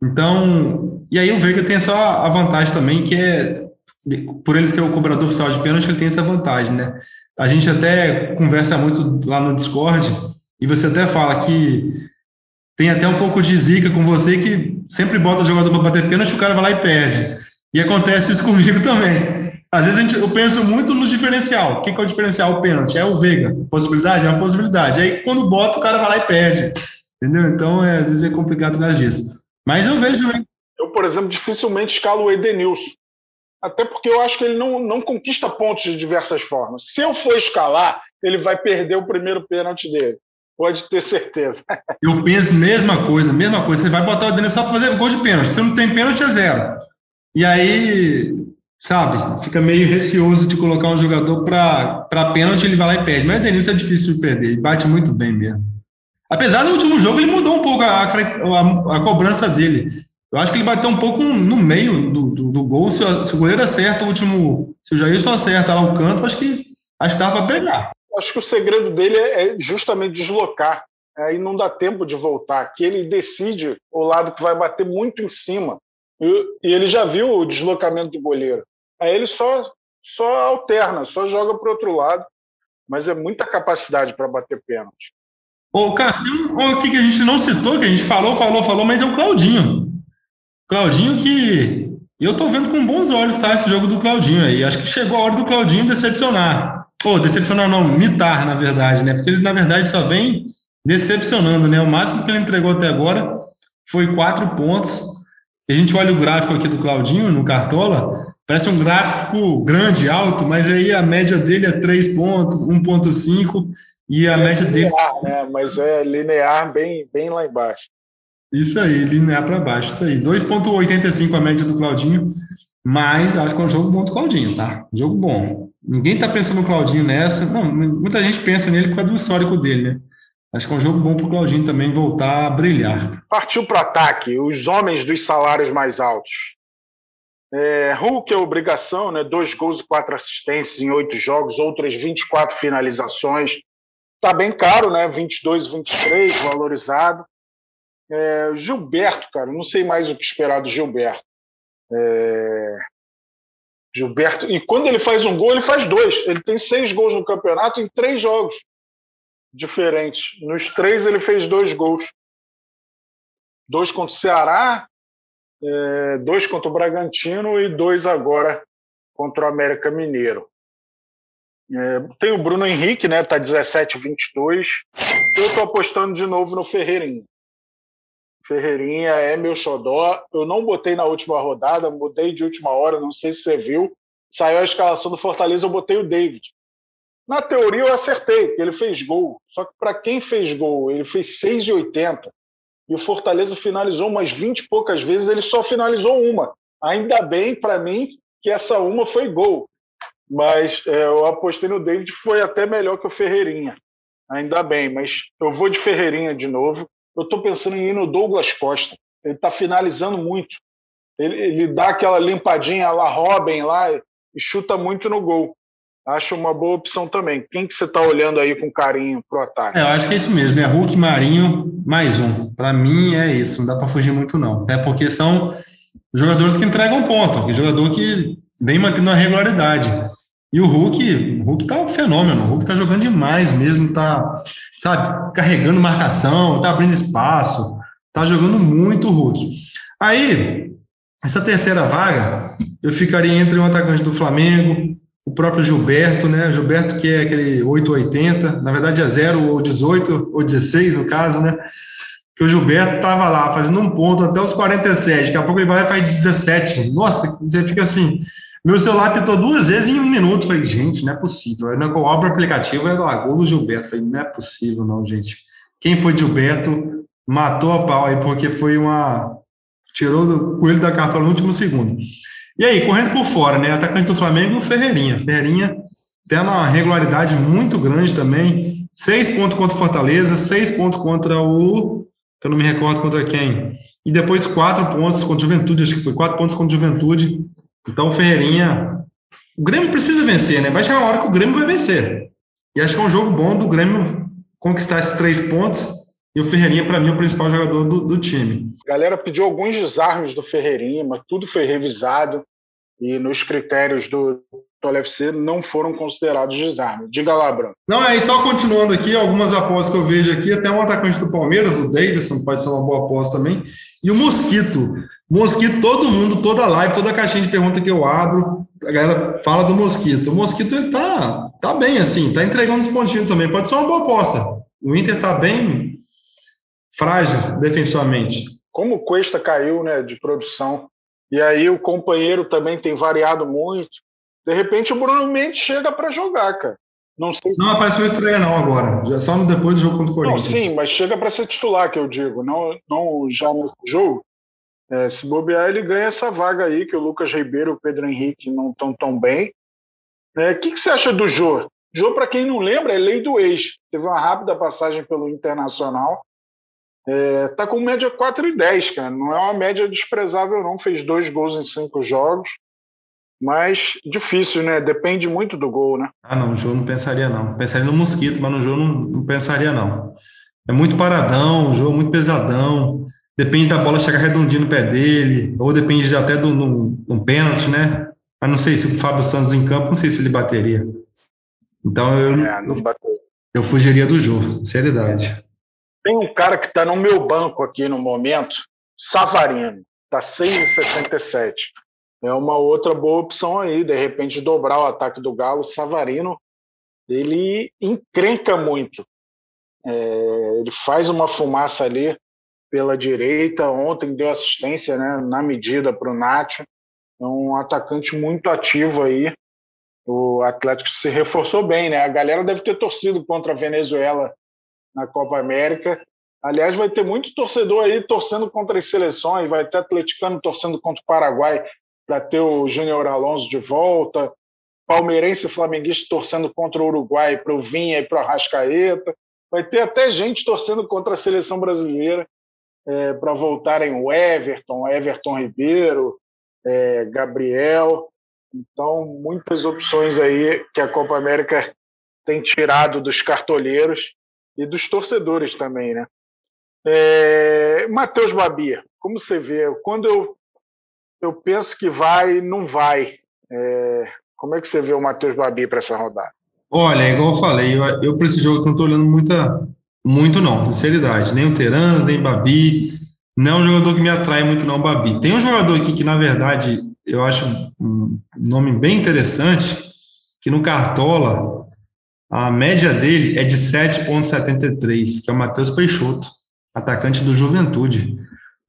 Então, e aí o Veiga tem só a vantagem também que é por ele ser o cobrador oficial de pênalti, ele tem essa vantagem, né? A gente até conversa muito lá no Discord, e você até fala que tem até um pouco de zica com você, que sempre bota jogador para bater pênalti, o cara vai lá e perde. E acontece isso comigo *laughs* também. Às vezes gente, eu penso muito no diferencial. O que, que é o diferencial? O pênalti. É o Veiga. Possibilidade? É uma possibilidade. Aí quando bota, o cara vai lá e perde. Entendeu? Então, é, às vezes é complicado por causa disso. Mas eu vejo. Eu, por exemplo, dificilmente escalo o Edenilson. Até porque eu acho que ele não, não conquista pontos de diversas formas. Se eu for escalar, ele vai perder o primeiro pênalti dele. Pode ter certeza. *laughs* Eu penso mesma coisa, mesma coisa. Você vai botar o Dennis só para fazer gol de pênalti. Se não tem pênalti, é zero. E aí, sabe, fica meio receoso de colocar um jogador para pênalti, ele vai lá e perde. Mas o Denilson é difícil de perder, ele bate muito bem mesmo. Apesar do último jogo, ele mudou um pouco a, a, a cobrança dele. Eu acho que ele bateu um pouco no meio do, do, do gol. Se, se, o goleiro acerta o último. Se o Jailson acerta lá o canto, acho que acho que dava para pegar. Acho que o segredo dele é, é justamente deslocar. Aí não dá tempo de voltar. Que ele decide o lado que vai bater muito em cima. E, e ele já viu o deslocamento do goleiro. Aí ele só, só alterna, só joga para o outro lado. Mas é muita capacidade para bater pênalti. Ô, Cássio, o que a gente não citou, que a gente falou, falou, falou, mas é o Claudinho. Claudinho que eu tô vendo com bons olhos, tá? Esse jogo do Claudinho aí. Acho que chegou a hora do Claudinho decepcionar. Ou decepcionar não, mitar, na verdade, né? Porque ele, na verdade, só vem decepcionando, né? O máximo que ele entregou até agora foi quatro pontos. A gente olha o gráfico aqui do Claudinho no Cartola, parece um gráfico grande, alto, mas aí a média dele é 3 pontos, 1.5 e a é média linear, dele... Né? Mas é linear bem, bem lá embaixo. Isso aí, linear para baixo, isso aí. 2,85 a média do Claudinho, mas acho que é um jogo bom do Claudinho, tá? Um jogo bom. Ninguém tá pensando no Claudinho nessa. Não, muita gente pensa nele por causa do histórico dele, né? Acho que é um jogo bom para o Claudinho também voltar a brilhar. Partiu para o ataque, os homens dos salários mais altos. É, Hulk é obrigação, né? Dois gols e quatro assistências em oito jogos, outras 24 finalizações. Tá bem caro, né? 22, 23, valorizado. É, Gilberto, cara, não sei mais o que esperar do Gilberto. É... Gilberto, e quando ele faz um gol, ele faz dois. Ele tem seis gols no campeonato em três jogos diferentes. Nos três, ele fez dois gols: dois contra o Ceará, é, dois contra o Bragantino e dois agora contra o América Mineiro. É, tem o Bruno Henrique, né? Tá 17-22. Eu estou apostando de novo no Ferreirinho. Ferreirinha é meu xodó. Eu não botei na última rodada, mudei de última hora, não sei se você viu. Saiu a escalação do Fortaleza, eu botei o David. Na teoria eu acertei, ele fez gol. Só que para quem fez gol, ele fez 6,80. E o Fortaleza finalizou umas 20 e poucas vezes, ele só finalizou uma. Ainda bem para mim que essa uma foi gol. Mas é, eu apostei no David, foi até melhor que o Ferreirinha. Ainda bem, mas eu vou de Ferreirinha de novo eu estou pensando em ir no Douglas Costa. Ele está finalizando muito. Ele, ele, dá aquela limpadinha lá, Robin lá, e chuta muito no gol. Acho uma boa opção também. Quem que você está olhando aí com carinho pro ataque? É, eu acho que é isso mesmo, é Hulk, Marinho, mais um. Para mim é isso, não dá para fugir muito não. É porque são jogadores que entregam ponto, jogador que vem mantendo a regularidade. E o Hulk, o Hulk tá um fenômeno, o Hulk tá jogando demais mesmo, tá, sabe, carregando marcação, tá abrindo espaço, tá jogando muito o Hulk. Aí, essa terceira vaga, eu ficaria entre um atacante do Flamengo, o próprio Gilberto, né? Gilberto que é aquele 880, na verdade é 0 ou 18 ou 16 no caso, né? que o Gilberto estava lá fazendo um ponto até os 47, daqui a pouco ele vai para 17. Nossa, você fica assim. Meu celular pitou duas vezes em um minuto. Falei, gente, não é possível. Eu abro o aplicativo, é lá, do Gilberto. Falei, não é possível, não, gente. Quem foi Gilberto matou a pau aí, porque foi uma. Tirou o coelho da cartola no último segundo. E aí, correndo por fora, né? Atacante do Flamengo, Ferreirinha. Ferreirinha tem uma regularidade muito grande também. Seis pontos contra o Fortaleza, seis pontos contra o eu não me recordo contra quem. E depois quatro pontos contra o Juventude, acho que foi quatro pontos contra o Juventude. Então, Ferreirinha. O Grêmio precisa vencer, né? Vai chegar uma hora que o Grêmio vai vencer. E acho que é um jogo bom do Grêmio conquistar esses três pontos. E o Ferreirinha, para mim, é o principal jogador do, do time. A galera pediu alguns desarmes do Ferreirinha, mas tudo foi revisado. E nos critérios do, do LFC não foram considerados desarme. Diga lá, Bruno. Não, é, e só continuando aqui, algumas apostas que eu vejo aqui, até um atacante do Palmeiras, o Davidson, pode ser uma boa aposta também, e o Mosquito. Mosquito, todo mundo, toda live, toda caixinha de pergunta que eu abro, a galera fala do Mosquito. O Mosquito, ele tá, tá bem, assim, tá entregando os pontinhos também, pode ser uma boa aposta. O Inter tá bem frágil defensivamente. Como o Cuesta caiu, né, de produção, e aí o companheiro também tem variado muito, de repente o Bruno Mendes chega para jogar, cara. Não, sei se... não apareceu estreia não agora, já só depois do jogo contra o Corinthians. Não, sim, mas chega para ser titular, que eu digo, não, não já no jogo. É, se bobear, ele ganha essa vaga aí, que o Lucas Ribeiro e o Pedro Henrique não estão tão bem. É, o é, que, que você acha do Jô? Jô, para quem não lembra, é lei do ex. Teve uma rápida passagem pelo Internacional. É, tá com média 4,10, cara. Não é uma média desprezável, não. Fez dois gols em cinco jogos mas difícil, né? Depende muito do gol, né? Ah, não, no jogo não pensaria não. Pensaria no Mosquito, mas no jogo não, não pensaria não. É muito paradão, o jogo é muito pesadão. Depende da bola chegar redondinho no pé dele, ou depende até de um pênalti, né? Mas não sei se o Fábio Santos em campo, não sei se ele bateria. Então eu, é, não eu fugiria do jogo, seriedade. Tem um cara que está no meu banco aqui no momento, Savarino, está 6,67 é uma outra boa opção aí, de repente dobrar o ataque do Galo. Savarino, ele encrenca muito. É, ele faz uma fumaça ali pela direita. Ontem deu assistência né, na medida para o Nacho. É um atacante muito ativo aí. O Atlético se reforçou bem, né? A galera deve ter torcido contra a Venezuela na Copa América. Aliás, vai ter muito torcedor aí torcendo contra as seleções, vai ter atleticano torcendo contra o Paraguai para ter o Júnior Alonso de volta, palmeirense e flamenguista torcendo contra o Uruguai para o Vinha e para o Arrascaeta. Vai ter até gente torcendo contra a seleção brasileira é, para voltarem o Everton, Everton Ribeiro, é, Gabriel. Então, muitas opções aí que a Copa América tem tirado dos cartoleiros e dos torcedores também, né? É, Matheus Babia, como você vê, quando eu eu penso que vai não vai. É, como é que você vê o Matheus Babi para essa rodada? Olha, igual eu falei, eu, eu para esse jogo não estou olhando muita, muito não, sinceridade. Nem o Terano, nem Babi. Não é um jogador que me atrai muito não, o Babi. Tem um jogador aqui que, na verdade, eu acho um nome bem interessante, que no Cartola, a média dele é de 7,73, que é o Matheus Peixoto, atacante do Juventude.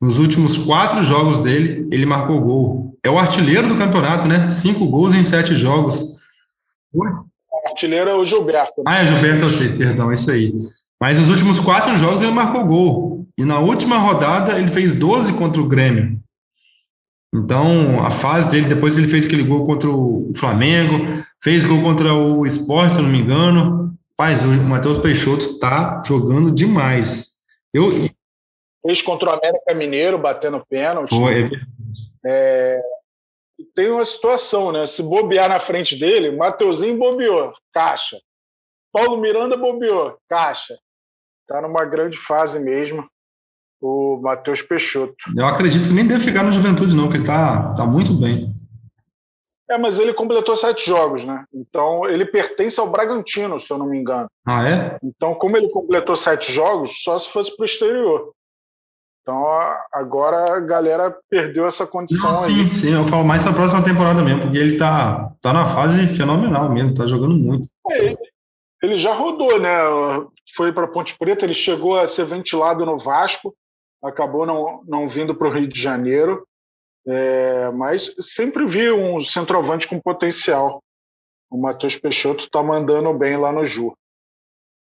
Nos últimos quatro jogos dele, ele marcou gol. É o artilheiro do campeonato, né? Cinco gols em sete jogos. O artilheiro é o Gilberto. Ah, é Gilberto, sei, perdão, isso aí. Mas nos últimos quatro jogos ele marcou gol. E na última rodada ele fez 12 contra o Grêmio. Então, a fase dele, depois ele fez aquele gol contra o Flamengo, fez gol contra o Sport, se não me engano. Paz, o Matheus Peixoto tá jogando demais. Eu, Fez contra o América Mineiro, batendo pênalti. Foi. É, tem uma situação, né? Se bobear na frente dele, Mateuzinho bobeou, caixa. Paulo Miranda bobeou, caixa. Está numa grande fase mesmo, o Matheus Peixoto. Eu acredito que nem deve ficar no Juventude, não, que ele está tá muito bem. É, mas ele completou sete jogos, né? Então ele pertence ao Bragantino, se eu não me engano. Ah, é? Então, como ele completou sete jogos, só se fosse para o exterior. Então agora a galera perdeu essa condição Não, sim, aí. Sim, eu falo mais para a próxima temporada mesmo, porque ele tá, tá na fase fenomenal mesmo, tá jogando muito. É, ele já rodou, né? Foi para Ponte Preta, ele chegou a ser ventilado no Vasco, acabou não, não vindo para o Rio de Janeiro, é, mas sempre vi um centroavante com potencial. O Matheus Peixoto está mandando bem lá no Ju.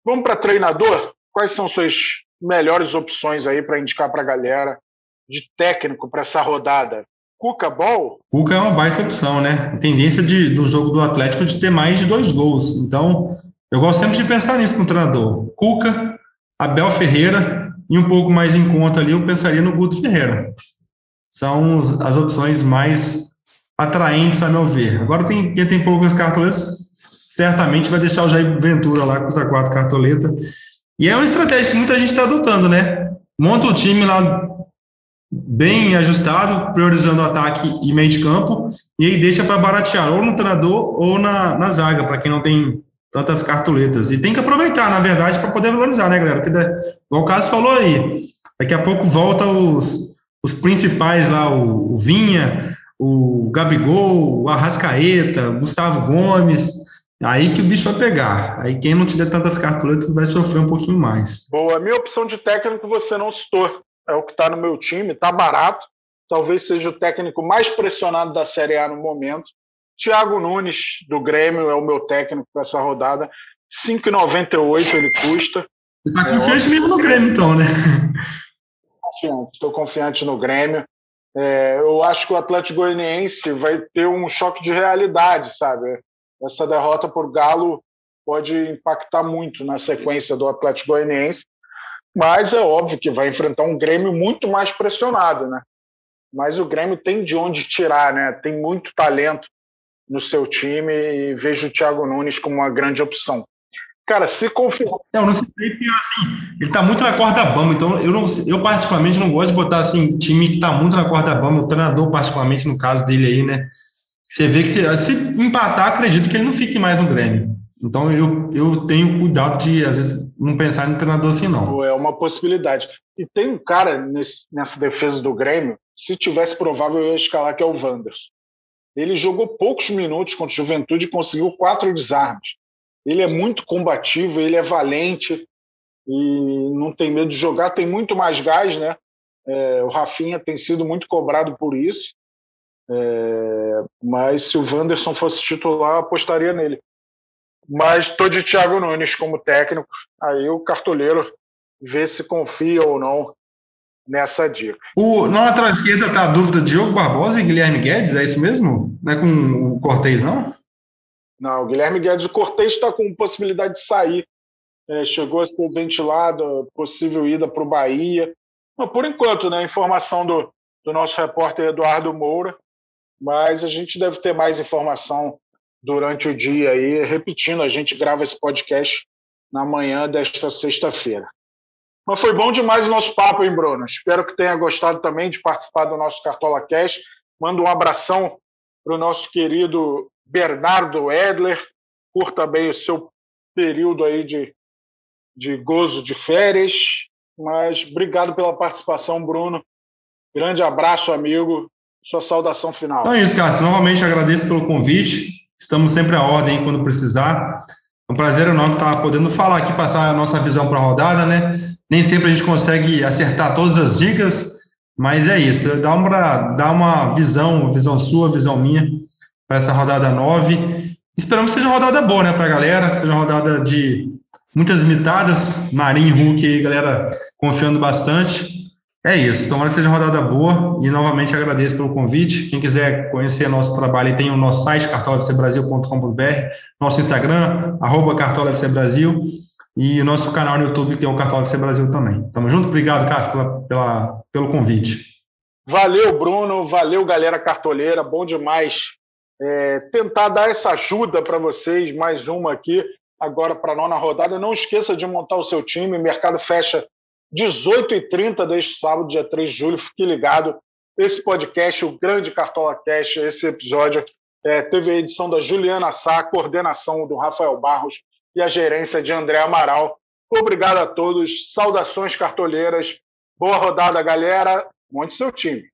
Vamos para treinador? Quais são suas melhores opções aí para indicar para a galera de técnico para essa rodada? Cuca Ball? Cuca é uma baita opção, né? A tendência de, do jogo do Atlético de ter mais de dois gols. Então, eu gosto sempre de pensar nisso com o treinador. Cuca, Abel Ferreira e um pouco mais em conta ali, eu pensaria no Guto Ferreira. São as opções mais atraentes, a meu ver. Agora, tem, quem tem poucas cartoletas, certamente vai deixar o Jair Ventura lá com as quatro cartoletas. E é uma estratégia que muita gente está adotando, né? Monta o time lá bem ajustado, priorizando o ataque e meio de campo, e aí deixa para baratear ou no treinador ou na, na zaga, para quem não tem tantas cartoletas. E tem que aproveitar, na verdade, para poder valorizar, né, galera? Porque, igual o Caso falou aí, daqui a pouco volta os, os principais lá, o, o Vinha, o Gabigol, o Arrascaeta, o Gustavo Gomes, aí que o bicho vai pegar. Aí quem não tiver tantas cartoletas vai sofrer um pouquinho mais. Boa, a minha opção de técnico você não citou é o que está no meu time, está barato, talvez seja o técnico mais pressionado da Série A no momento. Thiago Nunes, do Grêmio, é o meu técnico para essa rodada. 5,98 ele custa. Você está confiante é, mesmo no Grêmio, então, né? Estou confiante no Grêmio. É, eu acho que o Atlético Goianiense vai ter um choque de realidade, sabe? Essa derrota por Galo pode impactar muito na sequência do Atlético Goianiense mas é óbvio que vai enfrentar um Grêmio muito mais pressionado, né? Mas o Grêmio tem de onde tirar, né? Tem muito talento no seu time e vejo o Thiago Nunes como uma grande opção. Cara, se confiar. É, eu não sei assim, ele tá muito na corda bamba, então eu, não, eu particularmente não gosto de botar assim, time que tá muito na corda bamba, o treinador, particularmente no caso dele aí, né? Você vê que se, se empatar, acredito que ele não fique mais no Grêmio. Então eu, eu tenho cuidado de, às vezes, não pensar em treinador assim, não. É uma possibilidade. E tem um cara nesse, nessa defesa do Grêmio, se tivesse provável, eu ia escalar, que é o Wanderson. Ele jogou poucos minutos contra o Juventude e conseguiu quatro desarmes. Ele é muito combativo, ele é valente e não tem medo de jogar, tem muito mais gás, né? É, o Rafinha tem sido muito cobrado por isso. É, mas se o Wanderson fosse titular, apostaria nele. Mas estou de Thiago Nunes como técnico. Aí o cartoleiro vê se confia ou não nessa dica. O, na lateral esquerda está a dúvida de Diogo Barbosa e Guilherme Guedes, é isso mesmo? Não é com o Cortez, não? Não, o Guilherme Guedes, o Cortez está com possibilidade de sair. É, chegou a ser ventilado, possível ida para o Bahia. Mas, por enquanto, né, informação do, do nosso repórter Eduardo Moura, mas a gente deve ter mais informação durante o dia aí, repetindo, a gente grava esse podcast na manhã desta sexta-feira. Mas foi bom demais o nosso papo, hein, Bruno? Espero que tenha gostado também de participar do nosso Cartola Cash. Mando um abração para o nosso querido Bernardo Edler. Curta bem o seu período aí de, de gozo de férias. Mas obrigado pela participação, Bruno. Grande abraço, amigo. Sua saudação final. Então é isso, Cássio. Novamente agradeço pelo convite. Estamos sempre à ordem quando precisar. É um prazer enorme estar podendo falar aqui, passar a nossa visão para a rodada, né? Nem sempre a gente consegue acertar todas as dicas, mas é isso. Dá uma, dá uma visão, visão sua, visão minha, para essa rodada 9. Esperamos que seja uma rodada boa, né, para a galera, seja uma rodada de muitas imitadas, Marinho, Hulk aí, galera confiando bastante. É isso. Tomara que seja uma rodada boa e novamente agradeço pelo convite. Quem quiser conhecer nosso trabalho, tem o nosso site cartolafcbrasil.com.br, nosso Instagram, arroba cartolafcbrasil e o nosso canal no YouTube, que é o Cartola FC Brasil também. Tamo junto? Obrigado, Cássio, pela, pela, pelo convite. Valeu, Bruno. Valeu, galera cartoleira. Bom demais é, tentar dar essa ajuda para vocês. Mais uma aqui, agora para a nona rodada. Não esqueça de montar o seu time. O mercado fecha 18h30 deste sábado, dia 3 de julho. Fique ligado. Esse podcast, o Grande Cartola Cash, esse episódio, é, teve a edição da Juliana Sá, coordenação do Rafael Barros e a gerência de André Amaral. Obrigado a todos. Saudações cartoleiras. Boa rodada, galera. Monte seu time.